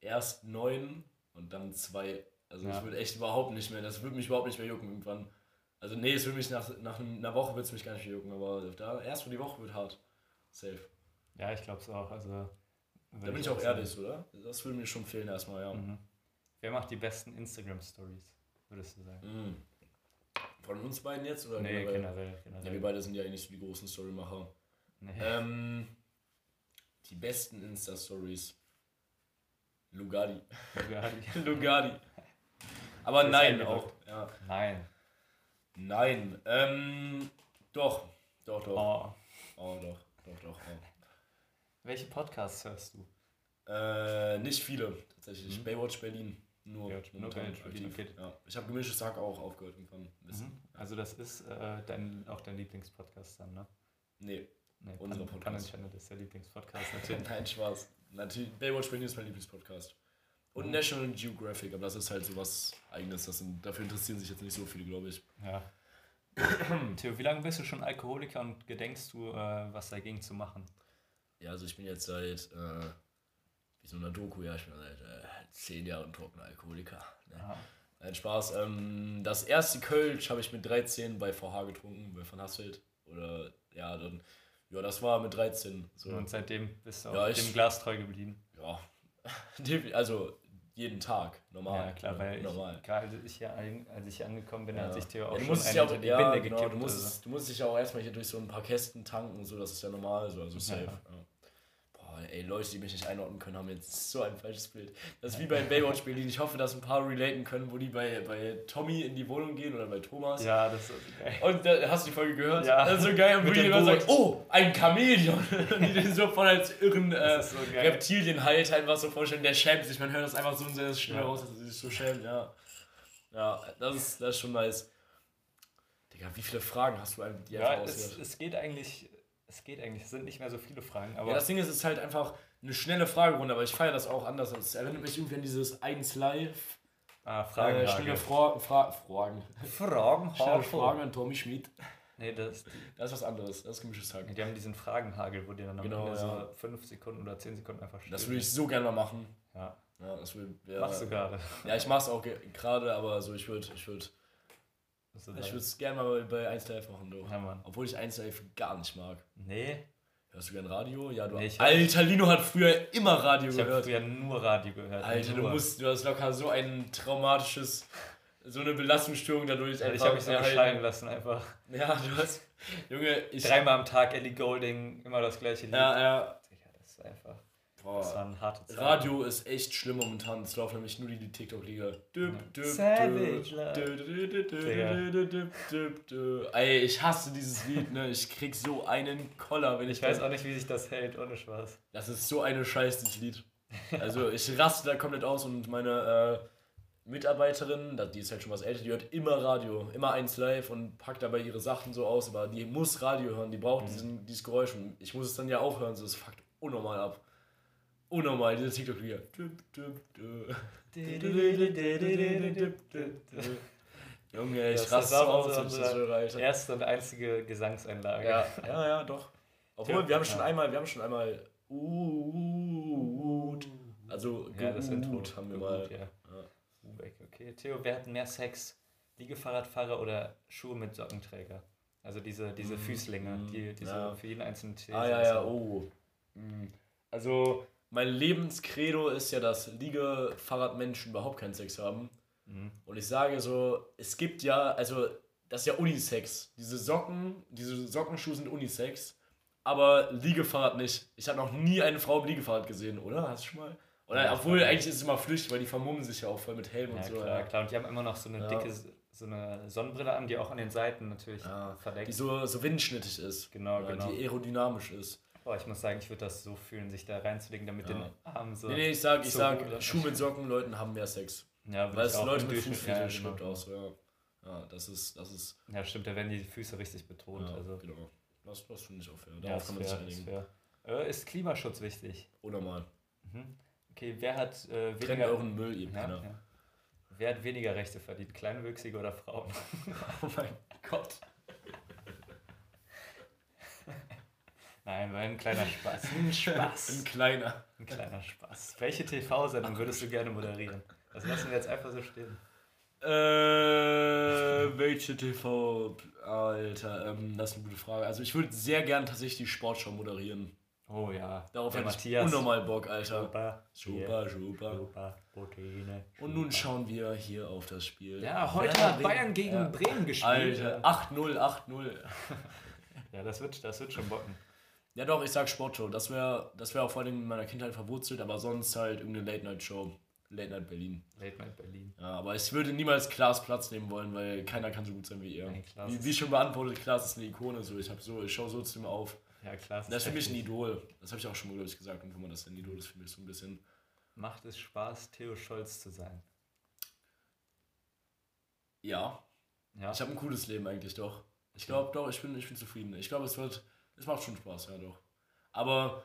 erst 9 und dann 2. Also ja. ich würde echt überhaupt nicht mehr, das würde mich überhaupt nicht mehr jucken irgendwann. Also nee, es würde mich nach, nach einer Woche würde es mich gar nicht mehr jucken, aber da erst für die Woche wird hart. Safe. Ja, ich glaube es auch. Also, da bin ich auch ehrlich, oder? Das würde mir schon fehlen erstmal, ja. Mhm. Wer macht die besten Instagram-Stories, würdest du sagen? Mhm. Von uns beiden jetzt? Oder nee, generell? generell, generell. Ja, wir beide sind ja eh nicht so die großen Storymacher. Nee. Ähm, die besten Insta-Stories. Lugadi. Lugadi. (laughs) Lugadi. Aber nein auch. Ja. Nein. Nein. Ähm, doch. Doch, doch. Oh. oh, doch. Doch, doch. Oh. Welche Podcasts hörst du? Äh, nicht viele, tatsächlich. Mhm. Baywatch Berlin. Nur, Baywatch, nur Baywatch Berlin. Okay. Ja. Ich habe gemischtes Tag auch aufgehört irgendwann. Mhm. Also das ist äh, dein, auch dein Lieblingspodcast dann, ne? Nee. Nee, unser Pan Podcast. Channel ist der Lieblingspodcast natürlich. (laughs) Nein, Spaß. Natürlich, Baywatch Berlin ist mein Lieblingspodcast. Und. National Geographic, aber das ist halt so was Eigenes. Das sind, dafür interessieren sich jetzt nicht so viele, glaube ich. Ja. (clears throat) Theo, wie lange bist du schon Alkoholiker und gedenkst du, äh, was dagegen zu machen? Ja, also ich bin jetzt seit, äh, wie so einer Doku, ja, ich bin seit äh, zehn Jahren trockener Alkoholiker. Ne? Nein, Spaß. Ähm, das erste Kölsch habe ich mit 13 bei VH getrunken, bei Van Hasselt. Oder, ja, dann, ja, das war mit 13. So. Und seitdem bist du ja, auch ich, dem Glas treu geblieben? Ja, (laughs) also jeden Tag, normal. Ja, klar, weil normal. gerade als ich, als ich angekommen bin, ja. hat sich Theo auch ja, du schon eine auch, die ja, Binde genau, Du musst, also. du musst dich ja auch erstmal hier durch so ein paar Kästen tanken so, das ist ja normal, so, also safe. Ja ey, Leute, die mich nicht einordnen können, haben jetzt so ein falsches Bild. Das ist wie bei Baywatch Berlin. Ich hoffe, dass ein paar relaten können, wo die bei, bei Tommy in die Wohnung gehen oder bei Thomas. Ja, das ist so geil. Und da, hast du die Folge gehört? Ja. Das ist so geil. Und wo jemand sagt, oh, ein Chamäleon. (laughs) die den so voll als irren äh, so Reptilienhalt einfach so vorstellen. Der schämt sich. Man hört das einfach so sehr schnell ja. raus, dass er sich so schämt. Ja, ja das, ist, das ist schon nice. Digga, wie viele Fragen hast du eigentlich, die ja, es, es geht eigentlich es geht eigentlich, es sind nicht mehr so viele Fragen. Aber ja, das Ding ist, es ist halt einfach eine schnelle Fragerunde, aber ich feiere das auch anders. Es erinnert mich irgendwie an dieses 1 Live. Ah, Fragen. Äh, schnelle Fra Fra Fragen. Fragen. (laughs) Schnelle Fragen an Tommy Schmidt. Nee, das, das ist was anderes. Das ist gemischtes Haken. Die haben diesen Fragenhagel, wo die dann am genau, Ende ja. so 5 Sekunden oder 10 Sekunden einfach stehen. Das würde ich so gerne mal machen. Ja. ja das will, ja, Machst du gerade? Ja, ich mach's auch gerade, aber so, ich würde ich würd ich würde es gerne mal bei 1 Live machen, du. Ja, Mann. Obwohl ich 1 Live gar nicht mag. Nee. Hörst du gern Radio? Ja, du. Nee, Alter, Lino hat früher immer Radio ich gehört. Ich habe früher nur Radio gehört. Alter, nur. du musst, du hast locker so ein traumatisches, so eine Belastungsstörung dadurch. Ja, ich habe mich so bescheiden lassen einfach. Ja, du hast, Junge, ich. Dreimal am Tag Ellie Golding, immer das gleiche Lied. Ja, ja. das ist einfach. Boah. Das war ein harte Zeit. Radio ist echt schlimm momentan. Es läuft nämlich nur die TikTok-Liga. Savage Ey, ich hasse dieses Lied, ne? Ich krieg so einen Koller, wenn ich. Ich weiß auch nicht, wie sich das hält, ohne Spaß. Das ist so eine Scheiße, dieses Lied. (laughs) Also, ich raste da komplett aus und meine. Äh, Mitarbeiterin, die ist halt schon was älter, die hört immer Radio, immer eins live und packt dabei ihre Sachen so aus, aber die muss Radio hören, die braucht mhm. diesen, dieses Geräusch und ich muss es dann ja auch hören, so das fuckt unnormal ab unnormal, dieser TikTok-Liga. (laughs) Junge, ich raste so aus, unsere erste und einzige Gesangseinlage. Ja, (laughs) ja, ja, doch. Obwohl, wir haben schon einmal, wir haben schon einmal also ja, das Intro haben wir mal. Ja. Okay, Theo, wer hat mehr Sex? Liegefahrradfahrer oder Schuhe mit Sockenträger? Also diese, diese mm, Füßlinge, die, die ja. so für jeden einzelnen Tier. Ah, ja, ja, oh. Mm. Also, mein Lebenskredo ist ja, dass Liegefahrradmenschen überhaupt keinen Sex haben. Mhm. Und ich sage so, es gibt ja, also das ist ja Unisex. Diese Socken, diese Sockenschuhe sind Unisex, aber Liegefahrrad nicht. Ich habe noch nie eine Frau im Liegefahrrad gesehen, oder? Hast du schon mal? Oder, ja, obwohl eigentlich ist es immer flüchtig, weil die vermummen sich ja auch voll mit Helm ja, und so. Klar, ja, klar. Und die haben immer noch so eine ja. dicke so eine Sonnenbrille an, die auch an den Seiten natürlich verdeckt. Die so, so windschnittig ist. Genau, genau. Die aerodynamisch ist. Boah, ich muss sagen, ich würde das so fühlen, sich da reinzulegen, damit ja. den Armen so. Nee, nee, ich sag, ich so sag, Schuh mit Socken, Leuten haben mehr Sex. Ja, weil es Leute mit Fußfetisch ja, genau. stimmt auch so, ja. Ja, das ist, das ist. Ja, stimmt, da werden die Füße richtig betont. Ja, also. genau. Das, das finde ich auch fair. Darauf ja, kann man sich einigen. Ist, äh, ist Klimaschutz wichtig? Oder mal. Mhm. Okay, wer hat äh, weniger... Trennt euren Müll, ihr ja. Wer hat weniger Rechte verdient, Kleinwüchsige oder Frauen? (laughs) oh mein Gott. Nein, war ein kleiner Spaß. Ein Spaß. Ein kleiner. Ein kleiner Spaß. Welche TV-Sendung würdest du gerne moderieren? Das lassen wir jetzt einfach so stehen. Äh, welche TV? Alter, ähm, das ist eine gute Frage. Also ich würde sehr gerne tatsächlich die Sportshow moderieren. Oh ja. Darauf hätte ich unnormal Bock, Alter. Super, super, super. Super, Proteine. Super. Und nun schauen wir hier auf das Spiel. Ja, heute hat Bayern gegen ja. Bremen gespielt. Alter, 8-0, 8-0. ja, das wird, das wird schon bocken. Ja doch, ich sag Sportshow. Das wäre das wär auch vor allem in meiner Kindheit verwurzelt, aber sonst halt irgendeine Late-Night-Show. Late Night Berlin. Late Night Berlin. Ja, aber ich würde niemals Klaas Platz nehmen wollen, weil keiner kann so gut sein wie ihr. Nee, wie, wie schon beantwortet, Klaas ist eine Ikone. So. Ich, so, ich schaue so zu ihm auf. Ja, Klaas. Das ist für mich ein Idol. Das habe ich auch schon mal, glaube ich, gesagt. Und wenn man das ein Idol ist, für mich so ein bisschen. Macht es Spaß, Theo Scholz zu sein? Ja. ja. Ich habe ein cooles Leben eigentlich doch. Ich glaube doch, ich bin, ich bin zufrieden. Ich glaube, es wird. Es macht schon Spaß, ja doch. Aber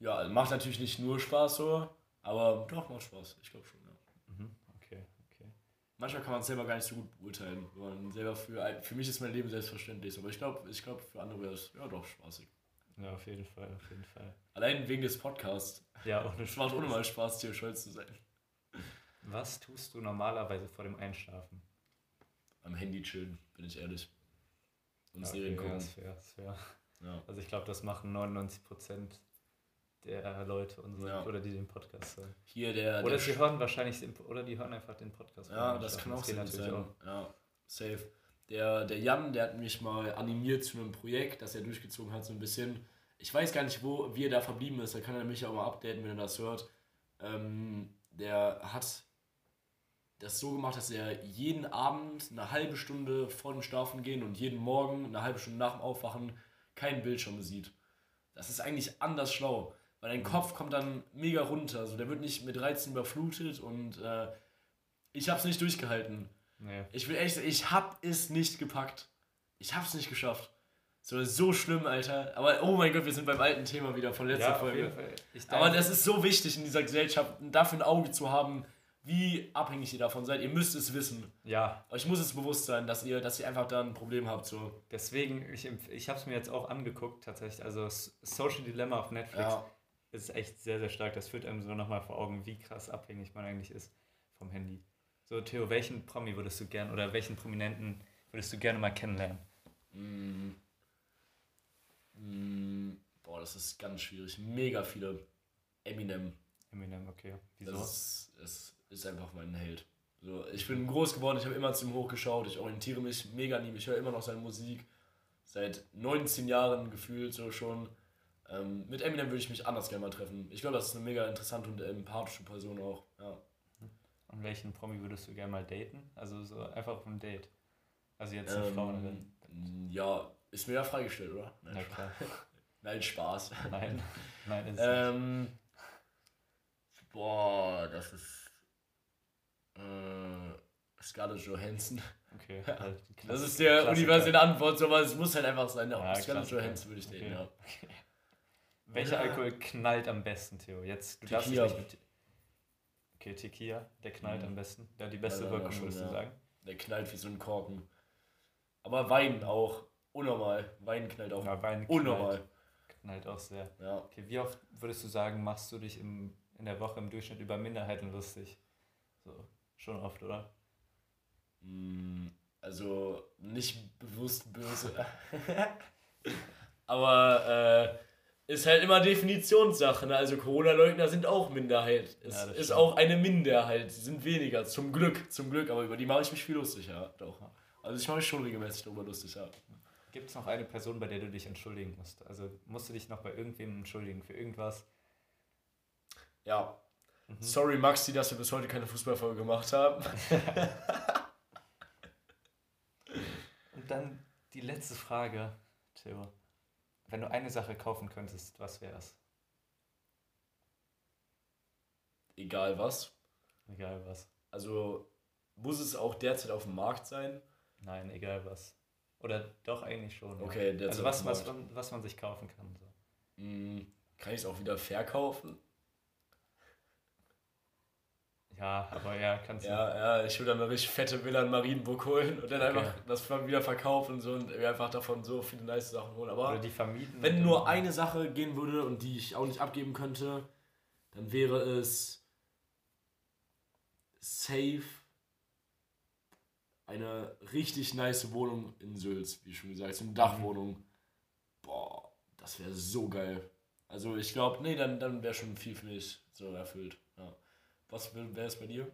ja, macht natürlich nicht nur Spaß so, aber doch, macht Spaß. Ich glaube schon, ja. Mhm. Okay, okay. Manchmal kann man es selber gar nicht so gut beurteilen. Man selber für, für mich ist mein Leben selbstverständlich, aber ich glaube, ich glaub, für andere wäre es ja doch spaßig. Ja, auf jeden Fall, auf jeden Fall. Allein wegen des Podcasts. Ja, auch Es macht ohne Spaß, hier stolz zu sein. Was tust du normalerweise vor dem Einschlafen? Am Handy chillen, bin ich ehrlich. Und ja, Serien okay, gucken. Ja, ist fair, ist fair. Ja. Also ich glaube, das machen 99 Prozent der Leute so, ja. oder die den Podcast hören. Hier der. Oder der sie hören wahrscheinlich oder die hören einfach den Podcast. Ja, das kann auch, das sein. Auch. Ja, safe. Der, der Jan, der hat mich mal animiert zu einem Projekt, das er durchgezogen hat, so ein bisschen. Ich weiß gar nicht, wo, wie er da verblieben ist. Da kann er mich auch mal updaten, wenn er das hört. Ähm, der hat das so gemacht, dass er jeden Abend eine halbe Stunde vor dem Schlafen gehen und jeden Morgen eine halbe Stunde nach dem Aufwachen keinen Bildschirm sieht. Das ist eigentlich anders schlau. Weil dein Kopf kommt dann mega runter. Also der wird nicht mit Reizen überflutet und äh, ich hab's nicht durchgehalten. Nee. Ich will echt, ich hab es nicht gepackt. Ich hab's nicht geschafft. So, so schlimm, Alter. Aber oh mein Gott, wir sind beim alten Thema wieder von letzter ja, Folge. Aber das ist so wichtig in dieser Gesellschaft, dafür ein Auge zu haben, wie abhängig ihr davon seid. Ihr müsst es wissen. Ja. Euch muss es bewusst sein, dass ihr, dass ihr einfach da ein Problem habt. So. Deswegen, ich, ich habe es mir jetzt auch angeguckt, tatsächlich. Also Social Dilemma auf Netflix. Ja ist echt sehr, sehr stark. Das führt einem so nochmal vor Augen, wie krass abhängig man eigentlich ist vom Handy. So, Theo, welchen Promi würdest du gerne oder welchen Prominenten würdest du gerne mal kennenlernen? Mm. Mm. Boah, das ist ganz schwierig. Mega viele. Eminem. Eminem, okay. Wieso? Das ist, das ist einfach mein Held. So, ich bin groß geworden, ich habe immer zu ihm hochgeschaut, ich orientiere mich mega an ihm, ich höre immer noch seine Musik. Seit 19 Jahren gefühlt so schon. Ähm, mit Eminem würde ich mich anders gerne mal treffen. Ich glaube, das ist eine mega interessante und empathische Person auch. Ja. Und welchen Promi würdest du gerne mal daten? Also so einfach auf einem Date. Also jetzt eine ähm, Frau oder? Ja, ist mir ja freigestellt, oder? Nein, Na klar. (laughs) Nein, Spaß. Nein, nein, ist ähm. Boah, das ist Scarlett Johansson. Okay. (laughs) Das ist der universelle Antwort, so, aber es muss halt einfach sein. Ja, Scarlett Johansson würde ich okay. ja. (laughs) Okay. Welcher. Alkohol knallt am besten, Theo? Jetzt, du darfst nicht mit. Okay, Tequila, der knallt mhm. am besten. Der hat die beste ja, Wirkung, würdest du sagen? Der knallt wie so ein Korken. Aber Wein auch. Unnormal. Wein knallt auch. Ja, Wein Unnormal. Knallt, knallt auch sehr. Ja. Okay, wie oft würdest du sagen, machst du dich im, in der Woche im Durchschnitt über Minderheiten lustig? So, schon oft, oder? Mm, also nicht bewusst böse. (laughs) Aber äh, ist halt immer Definitionssache. Ne? Also Corona-Leugner sind auch Minderheit. Es ja, ist auch eine Minderheit. Sie sind weniger. Zum Glück, zum Glück. Aber über die mache ich mich viel lustig, ja. Doch. Also ich mache mich schon regelmäßig darüber lustig, ja. Gibt es noch eine Person, bei der du dich entschuldigen musst? Also musst du dich noch bei irgendwem entschuldigen für irgendwas? Ja. Mhm. Sorry, Maxi, dass wir bis heute keine Fußballfolge gemacht haben. (laughs) (laughs) Dann die letzte Frage, Theo. Wenn du eine Sache kaufen könntest, was wäre es? Egal was. Egal was. Also muss es auch derzeit auf dem Markt sein? Nein, egal was. Oder doch eigentlich schon. Okay, ja. Also was, was, man, was man sich kaufen kann. So. Mm, kann ich es auch wieder verkaufen? Ja, aber ja, kannst du. Ja, ja, ich würde dann eine richtig fette Villa in Marienburg holen und dann einfach okay. das wieder verkaufen und so und einfach davon so viele nice Sachen holen. Aber Oder die vermieten. Wenn nur eine Sache gehen würde und die ich auch nicht abgeben könnte, dann wäre es safe eine richtig nice Wohnung in Sülz, wie schon gesagt, so eine Dachwohnung. Boah, das wäre so geil. Also ich glaube, nee, dann, dann wäre schon viel für mich so erfüllt. Was wäre es bei dir?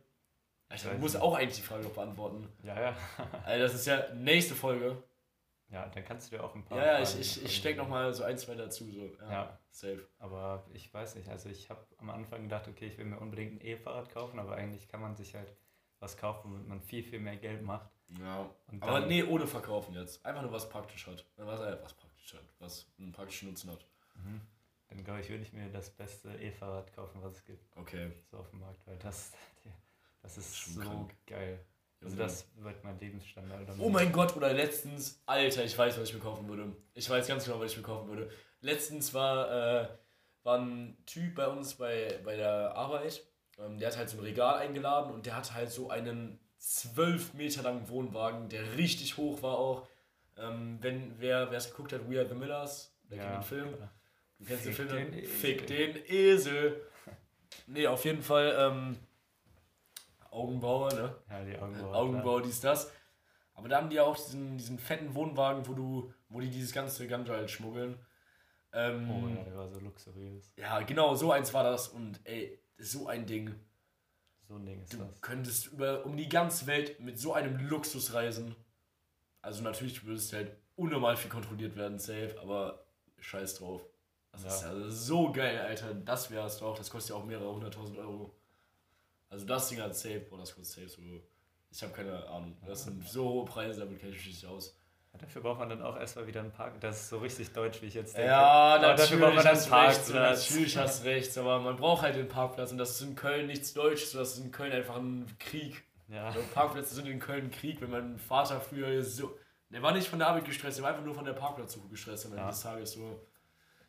Also, du musst auch eigentlich die Frage noch beantworten. Ja, ja. (laughs) also das ist ja nächste Folge. Ja, dann kannst du dir auch ein paar. Ja, ja, ich, ich, ich stecke nochmal so ein, zwei dazu. So. Ja, ja, safe. Aber ich weiß nicht, also ich habe am Anfang gedacht, okay, ich will mir unbedingt ein E-Fahrrad kaufen, aber eigentlich kann man sich halt was kaufen, womit man viel, viel mehr Geld macht. Ja. aber nee, ohne verkaufen jetzt. Einfach nur was praktisch hat. Was, äh, was praktisch hat, was einen praktischen Nutzen hat. Mhm. Dann glaube ich, würde ich mir das beste E-Fahrrad kaufen, was es gibt. Okay. So auf dem Markt, weil das, das ist Schon so krank. geil. Also das wird mein Lebensstandard. Oh mein Gott, oder letztens, Alter, ich weiß, was ich mir kaufen würde. Ich weiß ganz genau, was ich mir kaufen würde. Letztens war, äh, war ein Typ bei uns bei, bei der Arbeit, ähm, der hat halt so ein Regal eingeladen und der hat halt so einen zwölf Meter langen Wohnwagen, der richtig hoch war auch. Ähm, wenn wer es geguckt hat, We Are the Millers, der ja, kennt den Film. Klar. Du kennst Fick den Film? Den Fick den Esel. nee, auf jeden Fall ähm, Augenbauer, ne? Ja, die Augenbauer. Augenbauer, dies, das. Aber da haben die auch diesen, diesen fetten Wohnwagen, wo du, wo die dieses ganze Ganja halt schmuggeln. Ähm, oh ja, der war so luxuriös. Ja, genau, so eins war das. Und ey, so ein Ding. So ein Ding ist du das. könntest über, um die ganze Welt mit so einem Luxus reisen. Also natürlich würdest du halt unnormal viel kontrolliert werden, safe, aber scheiß drauf. Das ja. ist ja so geil, Alter. Das wäre es doch. Das kostet ja auch mehrere hunderttausend Euro. Also das Ding hat safe, boah, das kostet safe so. Ich habe keine Ahnung. Das sind so hohe Preise, damit kenne ich mich nicht aus. Dafür braucht man dann auch erstmal wieder einen Park. Das ist so richtig deutsch, wie ich jetzt denke. Ja, natürlich dafür braucht man einen Parkplatz. Recht, natürlich hast du recht, aber man braucht halt den Parkplatz und das ist in Köln nichts Deutsches, das ist in Köln einfach ein Krieg. Ja. Also Parkplätze sind in Köln ein Krieg, wenn mein Vater früher so. Der war nicht von der Arbeit gestresst, der war einfach nur von der Parkplatzsuche gestresst am Ende ja. des Tages. So.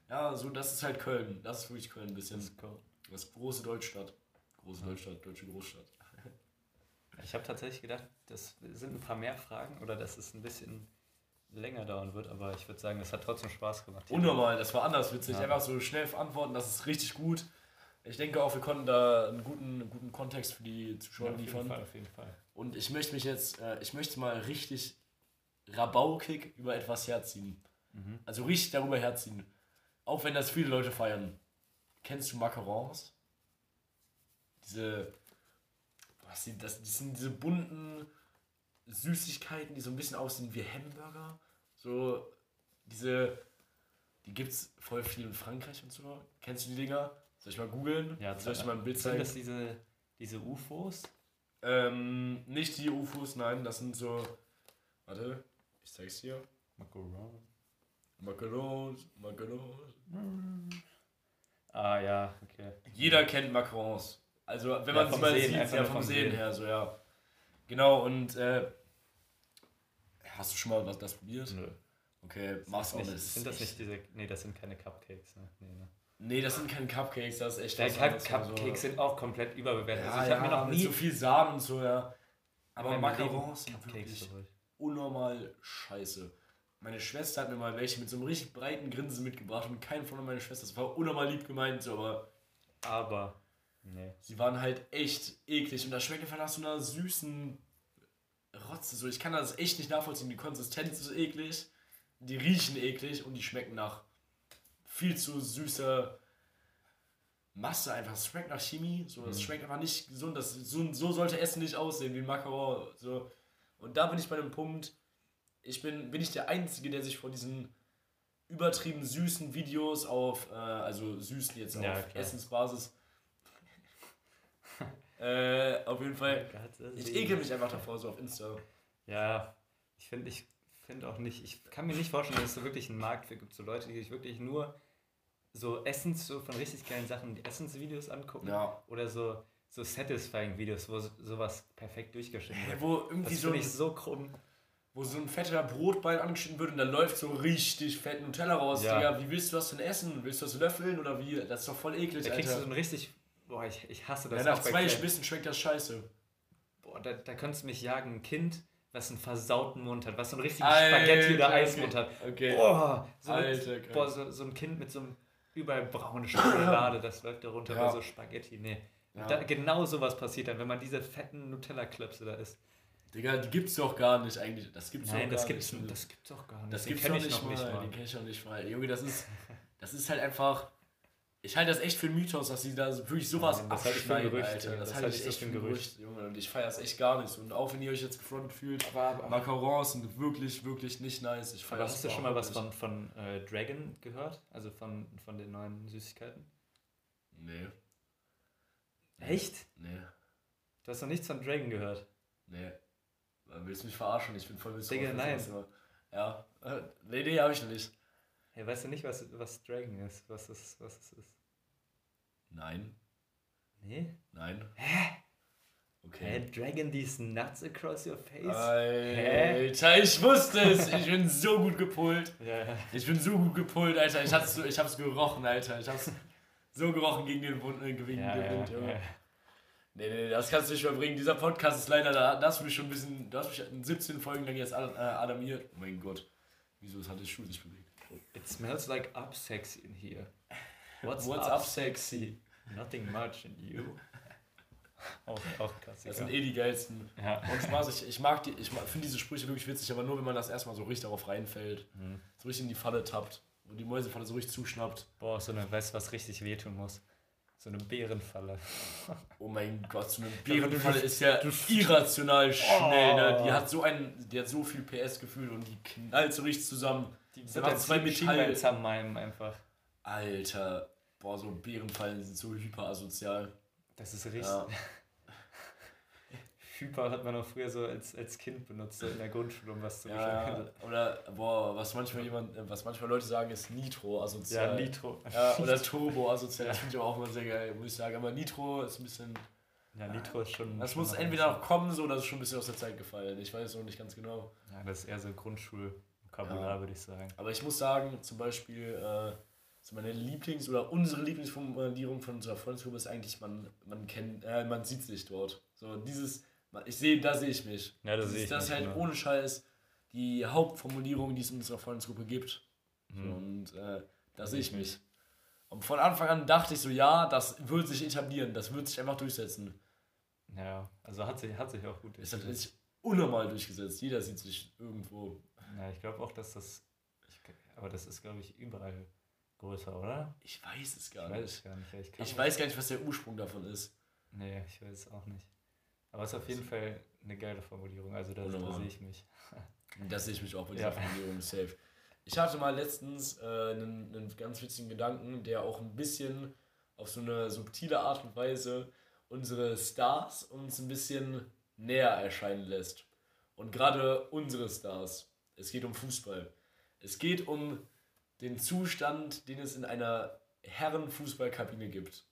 Ja, so, das ist halt Köln. Das ist wirklich Köln ein bisschen. Das ist, cool. das ist große Deutschstadt. Große Deutschstadt, deutsche Großstadt. (laughs) Ich habe tatsächlich gedacht, das sind ein paar mehr Fragen oder das ist ein bisschen länger dauern wird, aber ich würde sagen, das hat trotzdem Spaß gemacht. Unnormal, das war anders witzig. Ja. Einfach so schnell antworten, das ist richtig gut. Ich denke auch, wir konnten da einen guten, einen guten Kontext für die Zuschauer ja, liefern. Fall, auf jeden Fall. Und ich möchte mich jetzt, äh, ich möchte mal richtig rabaukig über etwas herziehen. Mhm. Also richtig darüber herziehen. Auch wenn das viele Leute feiern. Kennst du Macarons? Diese, was sind das? Das sind diese bunten Süßigkeiten, die so ein bisschen aussehen wie Hamburger. So, diese, die gibt es voll viel in Frankreich und so. Kennst du die Dinger? Soll ich mal googeln? Ja, soll ich mal ein Bild zeigen? Sind das diese, diese UFOs? Ähm, nicht die UFOs, nein, das sind so. Warte, ich zeig's dir. Macarons. Macarons, Macarons. Ah ja, okay. Jeder kennt Macarons. Also wenn ja, man sie mal sehen, sieht, ja vom Sehen her, so ja. Genau, und äh, hast du schon mal was das probiert? Nö. Okay, mach's auch nicht. Sind das nicht diese. Nee, das sind keine Cupcakes, ne? Nee, ne? Nee, das sind keine Cupcakes, das ist echt was Cup Cupcakes so. sind auch komplett überbewertet. Ja, also ich ja, mir noch nie so viel Sahne und so, ja. Aber Macarons sind wirklich unnormal scheiße. Meine Schwester hat mir mal welche mit so einem richtig breiten Grinsen mitgebracht und kein von meiner Schwester. Das war unnormal lieb gemeint, so, aber. Aber. Nee. Sie waren halt echt eklig und das schmeckt einfach nach so einer süßen Rotze. So, ich kann das echt nicht nachvollziehen. Die Konsistenz ist eklig, die riechen eklig und die schmecken nach viel zu süßer Masse einfach. Es schmeckt nach Chemie. So, das mhm. schmeckt einfach nicht gesund. Das, so, so sollte Essen nicht aussehen wie Macaron. So. Und da bin ich bei dem Punkt, ich bin, bin ich der Einzige, der sich vor diesen übertrieben süßen Videos auf, äh, also süßen jetzt ja, auf klar. Essensbasis, (laughs) äh, auf jeden Fall. Oh ich ekel mich einfach davor, so auf Insta. Ja, ich finde ich find auch nicht, ich kann mir nicht vorstellen, dass es so wirklich einen Markt für gibt, so Leute, die sich wirklich nur so Essens, so von richtig geilen Sachen, die Essensvideos angucken. Ja. Oder so, so satisfying Videos, wo sowas perfekt durchgeschnitten wird. Wo irgendwie das so. ich so krumm. Wo so ein fetter Brotbein angeschnitten wird und dann läuft so richtig fett Nutella raus. Ja. Digga, wie willst du das denn essen? Willst du das löffeln oder wie? Das ist doch voll eklig, da kriegst du so ein richtig Boah, ich, ich hasse das. Ja, nach zwei Bissen schmeckt das scheiße. Boah, da, da könntest du mich jagen. Ein Kind, was einen versauten Mund hat, was so einen richtigen Spaghetti- oder Eismund hat. Okay. Boah, so, Alter, mit, boah so, so ein Kind mit so einem überall braune Schokolade, das läuft da runter ja. so Spaghetti. Nee. Ja. Da, genau sowas passiert dann, wenn man diese fetten Nutella-Klöpse da isst. Digga, die gibt's doch gar nicht eigentlich. Das gibt's Nein, das gibt's, nicht. das gibt's auch gar nicht. Das gibt's ich noch nicht mal. Den kenn ich noch nicht mal. Junge, das ist, das ist halt einfach. Ich halte das echt für ein Mythos, dass sie da wirklich sowas Nein, das abschneiden, Gerücht, Alter. Das, das halte ich echt für ein Gerücht, Junge. Und ich feiere es echt gar nicht. Und auch wenn ihr euch jetzt gefrontet fühlt, aber, Macarons sind wirklich, wirklich nicht nice. Ich aber hast du schon mal was von, von äh, Dragon gehört? Also von, von den neuen Süßigkeiten? Nee. Echt? Nee. Du hast noch nichts von Dragon gehört? Nee. Willst du mich verarschen? Ich bin voll bis Digga, nein. Ja. Äh, nee, nee, hab ich noch nicht. Hey, weißt du nicht, was, was Dragon ist? Was es, was es ist? Nein. Nee? Nein. Hä? Okay. Hä? Dragon these nuts across your face? Alter, Hä? ich wusste es. Ich bin so gut gepult. ja, ja. Ich bin so gut gepult, Alter. Ich hab's, ich hab's gerochen, Alter. Ich hab's so gerochen gegen den Wund, äh, gegen ja, den Wind, Junge. Ja. Nee, nee, das kannst du nicht überbringen. Dieser Podcast ist leider, da hast du mich schon ein bisschen, du hast mich in 17 Folgen lang jetzt äh, alarmiert. Oh mein Gott. Wieso hat das Schuh sich bewegt? It smells like up sexy in here. What's, What's up, up sexy? Nothing much in you. (laughs) Auch, auch Klassiker. Das sind eh die geilsten. Ja. Und Spaß, ich, ich mag die, ich finde diese Sprüche wirklich witzig, aber nur wenn man das erstmal so richtig darauf reinfällt. Mhm. So richtig in die Falle tappt. Und die Mäusefalle so richtig zuschnappt. Boah, so eine, weißt was richtig wehtun muss? So eine Bärenfalle. Oh mein Gott, so eine Bärenfalle ist ja irrational schnell. Ne? Die hat so ein, die hat so viel PS-Gefühl und die knallt so richtig zusammen. Die wird dann zwei Metall zermalmen einfach. Alter, boah, so Bärenfallen sind so hyper asozial. Das ist richtig. Ja. Hyper hat man auch früher so als, als Kind benutzt, so in der Grundschule, um was zu ja, Oder, boah, was manchmal jemand, was manchmal Leute sagen, ist Nitro asozial. Ja, Nitro. Ja, oder Turbo asozial, das finde ich auch immer sehr geil, muss ich sagen. Aber Nitro ist ein bisschen. Ja, Nitro ist schon. Das schon muss entweder noch kommen, so, oder das ist schon ein bisschen aus der Zeit gefallen. Ich weiß es noch nicht ganz genau. Ja, das ist eher so Grundschulvokabular, ja. würde ich sagen. Aber ich muss sagen, zum Beispiel, äh, so meine Lieblings- oder unsere Lieblingsformulierung von unserer Freundesgruppe ist eigentlich, man, man kennt, äh, man sieht sich dort. So dieses ich sehe, da sehe ich mich. Ja, das sehe ich. Das ist halt genau. ohne Scheiß die Hauptformulierung, die es in unserer Freundesgruppe gibt. Mhm. Und äh, da sehe ich mich. Und von Anfang an dachte ich so, ja, das wird sich etablieren, das wird sich einfach durchsetzen. Ja, also hat sich, hat sich auch gut durchgesetzt. Es hat sich unnormal durchgesetzt. Jeder sieht sich irgendwo. Ja, ich glaube auch, dass das. Ich, aber das ist, glaube ich, überall größer, oder? Ich weiß es gar ich nicht. Weiß gar nicht. Ich, ich weiß gar nicht, was der Ursprung davon ist. Nee, ich weiß es auch nicht. Aber es ist auf jeden Fall eine geile Formulierung. Also da, da sehe ich mich. (laughs) Da sehe ich mich auch bei dieser ja. Formulierung safe. Ich hatte mal letztens äh, einen, einen ganz witzigen Gedanken, der auch ein bisschen auf so eine subtile Art und Weise unsere Stars uns ein bisschen näher erscheinen lässt. Und gerade unsere Stars. Es geht um Fußball. Es geht um den Zustand, den es in einer Herrenfußballkabine gibt.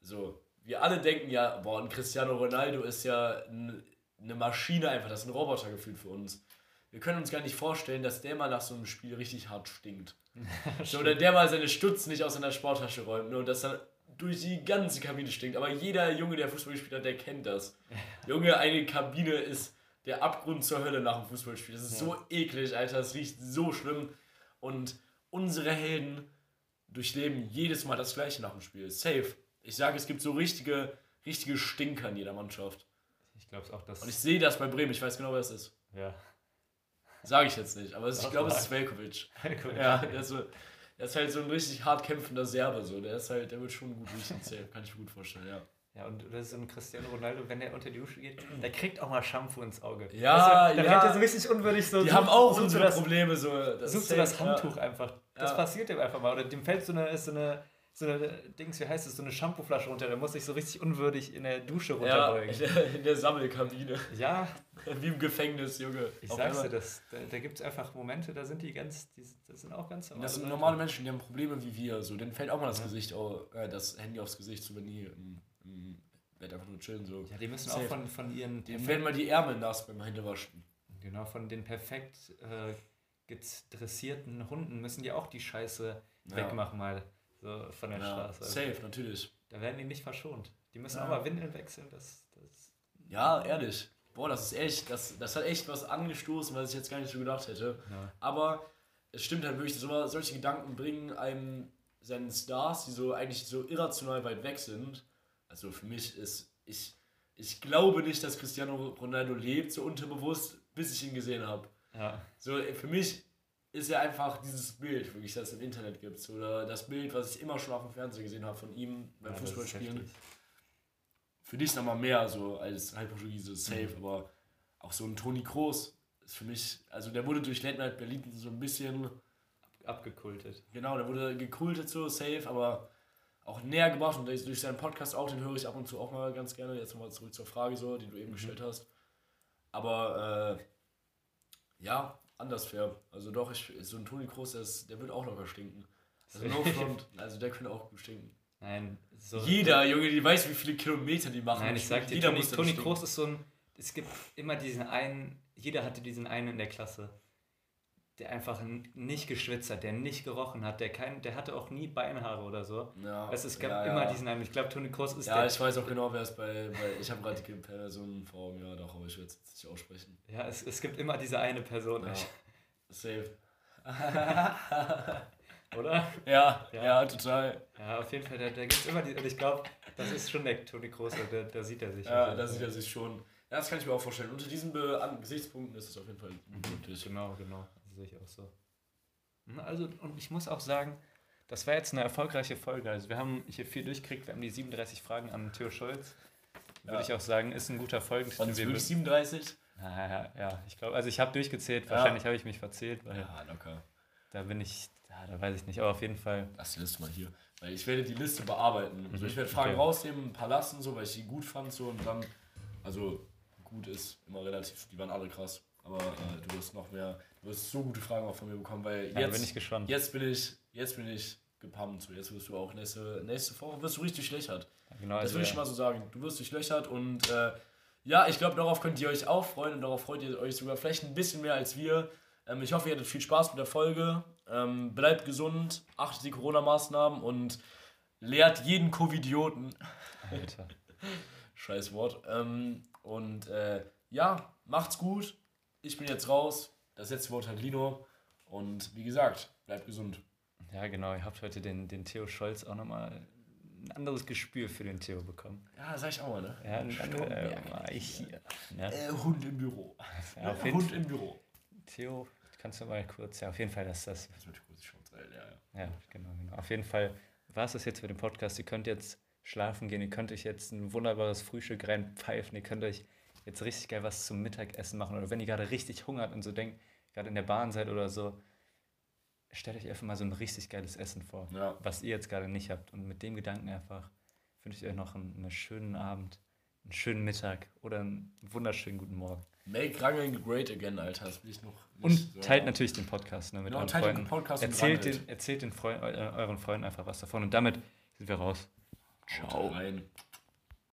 So, wir alle denken ja, boah, ein Cristiano Ronaldo ist ja eine Maschine einfach, das ist ein Roboter gefühlt für uns. Wir können uns gar nicht vorstellen, dass der mal nach so einem Spiel richtig hart stinkt. (laughs) so, oder der mal seine Stutz nicht aus seiner Sporttasche räumt nur dass er durch die ganze Kabine stinkt. Aber jeder Junge, der Fußball gespielt hat, der kennt das. (laughs) Junge, eine Kabine ist der Abgrund zur Hölle nach dem Fußballspiel. Das ist ja. so eklig, Alter. Das riecht so schlimm. Und unsere Helden durchleben jedes Mal das Gleiche nach dem Spiel. Safe. Ich sage, es gibt so richtige, richtige Stinker in jeder Mannschaft. Ich glaube es auch, dass. Und ich sehe das bei Bremen, ich weiß genau, wer es ist. Ja. Sage ich jetzt nicht, aber es, ich glaube, es ist Velkovic. Velkovic. Ja, der ist, so, der ist halt so ein richtig hart kämpfender Serbe, so. Der ist halt, der wird schon gut riechen, kann ich mir gut vorstellen, ja. Ja, und das ist so ein Cristiano Ronaldo, wenn der unter die Dusche geht, der kriegt auch mal Shampoo ins Auge. Ja, weißt du, ja. rennt er so richtig unwürdig so. Die so, haben auch unsere das, Probleme so. Das suchst du das Handtuch ja. einfach. Das ja. passiert dem einfach mal. Oder dem fällt so eine, ist so eine so eine Dings, wie heißt es, so eine Shampooflasche runter. Der muss sich so richtig unwürdig in der Dusche runterbeugen. Ja, in der, in der Sammelkabine. Ja. (laughs) Wie im Gefängnis, Junge. Ich Auf sag's dir, das, da, da gibt es einfach Momente, da sind die ganz, die, das sind auch ganz normale Das sind normale Menschen, die haben Probleme wie wir. So, denen fällt auch mal das. Gesicht, oh, äh, das Handy aufs Gesicht, so wenn die im, im Bett einfach nur chillen. So. Ja, die müssen Safe. auch von, von ihren... Denen werden mal die Ärmel nass beim Händewaschen. Genau, von den perfekt äh, dressierten Hunden müssen die auch die Scheiße ja. wegmachen mal. So von der ja, Straße. Safe, natürlich. da werden die nicht verschont. Die müssen ja. auch mal Windeln wechseln. Das, das ja, ehrlich. Boah, das ist echt, das, das hat echt was angestoßen, was ich jetzt gar nicht so gedacht hätte. Ja. Aber es stimmt halt wirklich, so, solche Gedanken bringen einem seinen Stars, die so eigentlich so irrational weit weg sind. Also für mich ist, ich, ich glaube nicht, dass Cristiano Ronaldo lebt, so unterbewusst, bis ich ihn gesehen habe. Ja. So, für mich ist ja einfach dieses Bild, wirklich, das es im Internet gibt. Oder das Bild, was ich immer schon auf dem Fernseher gesehen habe von ihm beim ja, Fußballspielen. Für dich nochmal mehr so als Halbportugiese safe, mhm. aber auch so ein Toni Kroos ist für mich, also der wurde durch Late Night Berlin so ein bisschen abgekultet. Genau, der wurde gekultet so, safe, aber auch näher gebracht und durch seinen Podcast auch, den höre ich ab und zu auch mal ganz gerne. Jetzt nochmal zurück zur Frage so, die du eben mhm. gestellt hast. Aber äh, ja, anders fair. Also doch, ich, so ein Toni Kroos, der, der wird auch locker stinken. Also (laughs) no front, also der könnte auch gut stinken. Nein, so. Jeder, Junge, die weiß, wie viele Kilometer die machen. Nein, ich sag dir, Toni, Toni Kroos ist so ein. Es gibt immer diesen einen, jeder hatte diesen einen in der Klasse der einfach nicht geschwitzt hat, der nicht gerochen hat, der kein, der hatte auch nie Beinhaare oder so. Ja, es, es gab ja, immer ja. diesen einen. Ich glaube, Toni Kroos ist ja, der. Ja, ich weiß auch genau, wer es bei, bei ich habe gerade die Person vor Augen, ja, doch, aber ich werde es jetzt nicht aussprechen. Ja, es, es gibt immer diese eine Person. Ja. Safe. (laughs) oder? Ja, ja, ja, total. Ja, auf jeden Fall, da, da gibt es immer die, und ich glaube, das ist schon der Toni Kroos, da, da sieht er sich. Ja, da sieht er sich schon. Ja, das kann ich mir auch vorstellen. Unter diesen Be Gesichtspunkten ist es auf jeden Fall möglich. Genau, genau sehe ich auch so. Hm, also, und ich muss auch sagen, das war jetzt eine erfolgreiche Folge. Also wir haben hier viel durchgekriegt, wir haben die 37 Fragen an Theo Scholz. Würde ja. ich auch sagen, ist ein guter Folgentitel. Waren es wirklich 37? Ja, ja, ich glaube, also ich habe durchgezählt, wahrscheinlich habe ich mich verzählt, weil ja, locker. da bin ich, ja, da weiß ich nicht, aber auf jeden Fall. Lass die Liste mal hier, weil ich werde die Liste bearbeiten. Mhm. Also ich werde Fragen okay. rausnehmen, ein paar lassen, so, weil ich die gut fand, so und dann, also gut ist immer relativ, die waren alle krass, aber äh, du wirst noch mehr Du wirst so gute Fragen auch von mir bekommen, weil jetzt, ja, bin ich gespannt. Jetzt bin ich, jetzt bin ich gepumpt. So, jetzt wirst du auch nächste, nächste Woche wirst du richtig löchert. Ja, genau, das also will ich mal so sagen. Du wirst dich löchert und äh, ja, ich glaube, darauf könnt ihr euch auch freuen und darauf freut ihr euch sogar vielleicht ein bisschen mehr als wir. Ähm, ich hoffe, ihr hattet viel Spaß mit der Folge. Ähm, bleibt gesund, achtet die Corona-Maßnahmen und lehrt jeden Covidioten. Alter. (laughs) Scheiß Wort. Ähm, und äh, ja, macht's gut. Ich bin jetzt raus. Das letzte Wort hat Lino. Und wie gesagt, bleibt gesund. Ja, genau. Ihr habt heute den, den Theo Scholz auch nochmal ein anderes Gespür für den Theo bekommen. Ja, sag ich auch mal, ne? Ja, ein äh, ich hier. Ja. Äh, Hund im Büro. Ja, äh, (laughs) Hund im Büro. Theo, kannst du mal kurz, ja, auf jeden Fall, dass das. Das wird kurz Schutz, ja, ja. Ja, genau, genau. Auf jeden Fall war es das jetzt für den Podcast. Ihr könnt jetzt schlafen gehen, ihr könnt euch jetzt ein wunderbares Frühstück reinpfeifen, ihr könnt euch jetzt richtig geil was zum Mittagessen machen oder wenn ihr gerade richtig hungert und so denkt, gerade in der Bahn seid oder so, stellt euch einfach mal so ein richtig geiles Essen vor, ja. was ihr jetzt gerade nicht habt. Und mit dem Gedanken einfach wünsche ich euch noch einen, einen, schönen Abend, einen schönen Mittag oder einen wunderschönen guten Morgen. Make Rangeln great again, Alter. Das will ich noch. Und so teilt natürlich den Podcast ne, mit genau, euren teilt Freunden. Den Podcast erzählt den, erzählt den Freund, euren Freunden einfach was davon. Und damit sind wir raus. Ciao. Rein.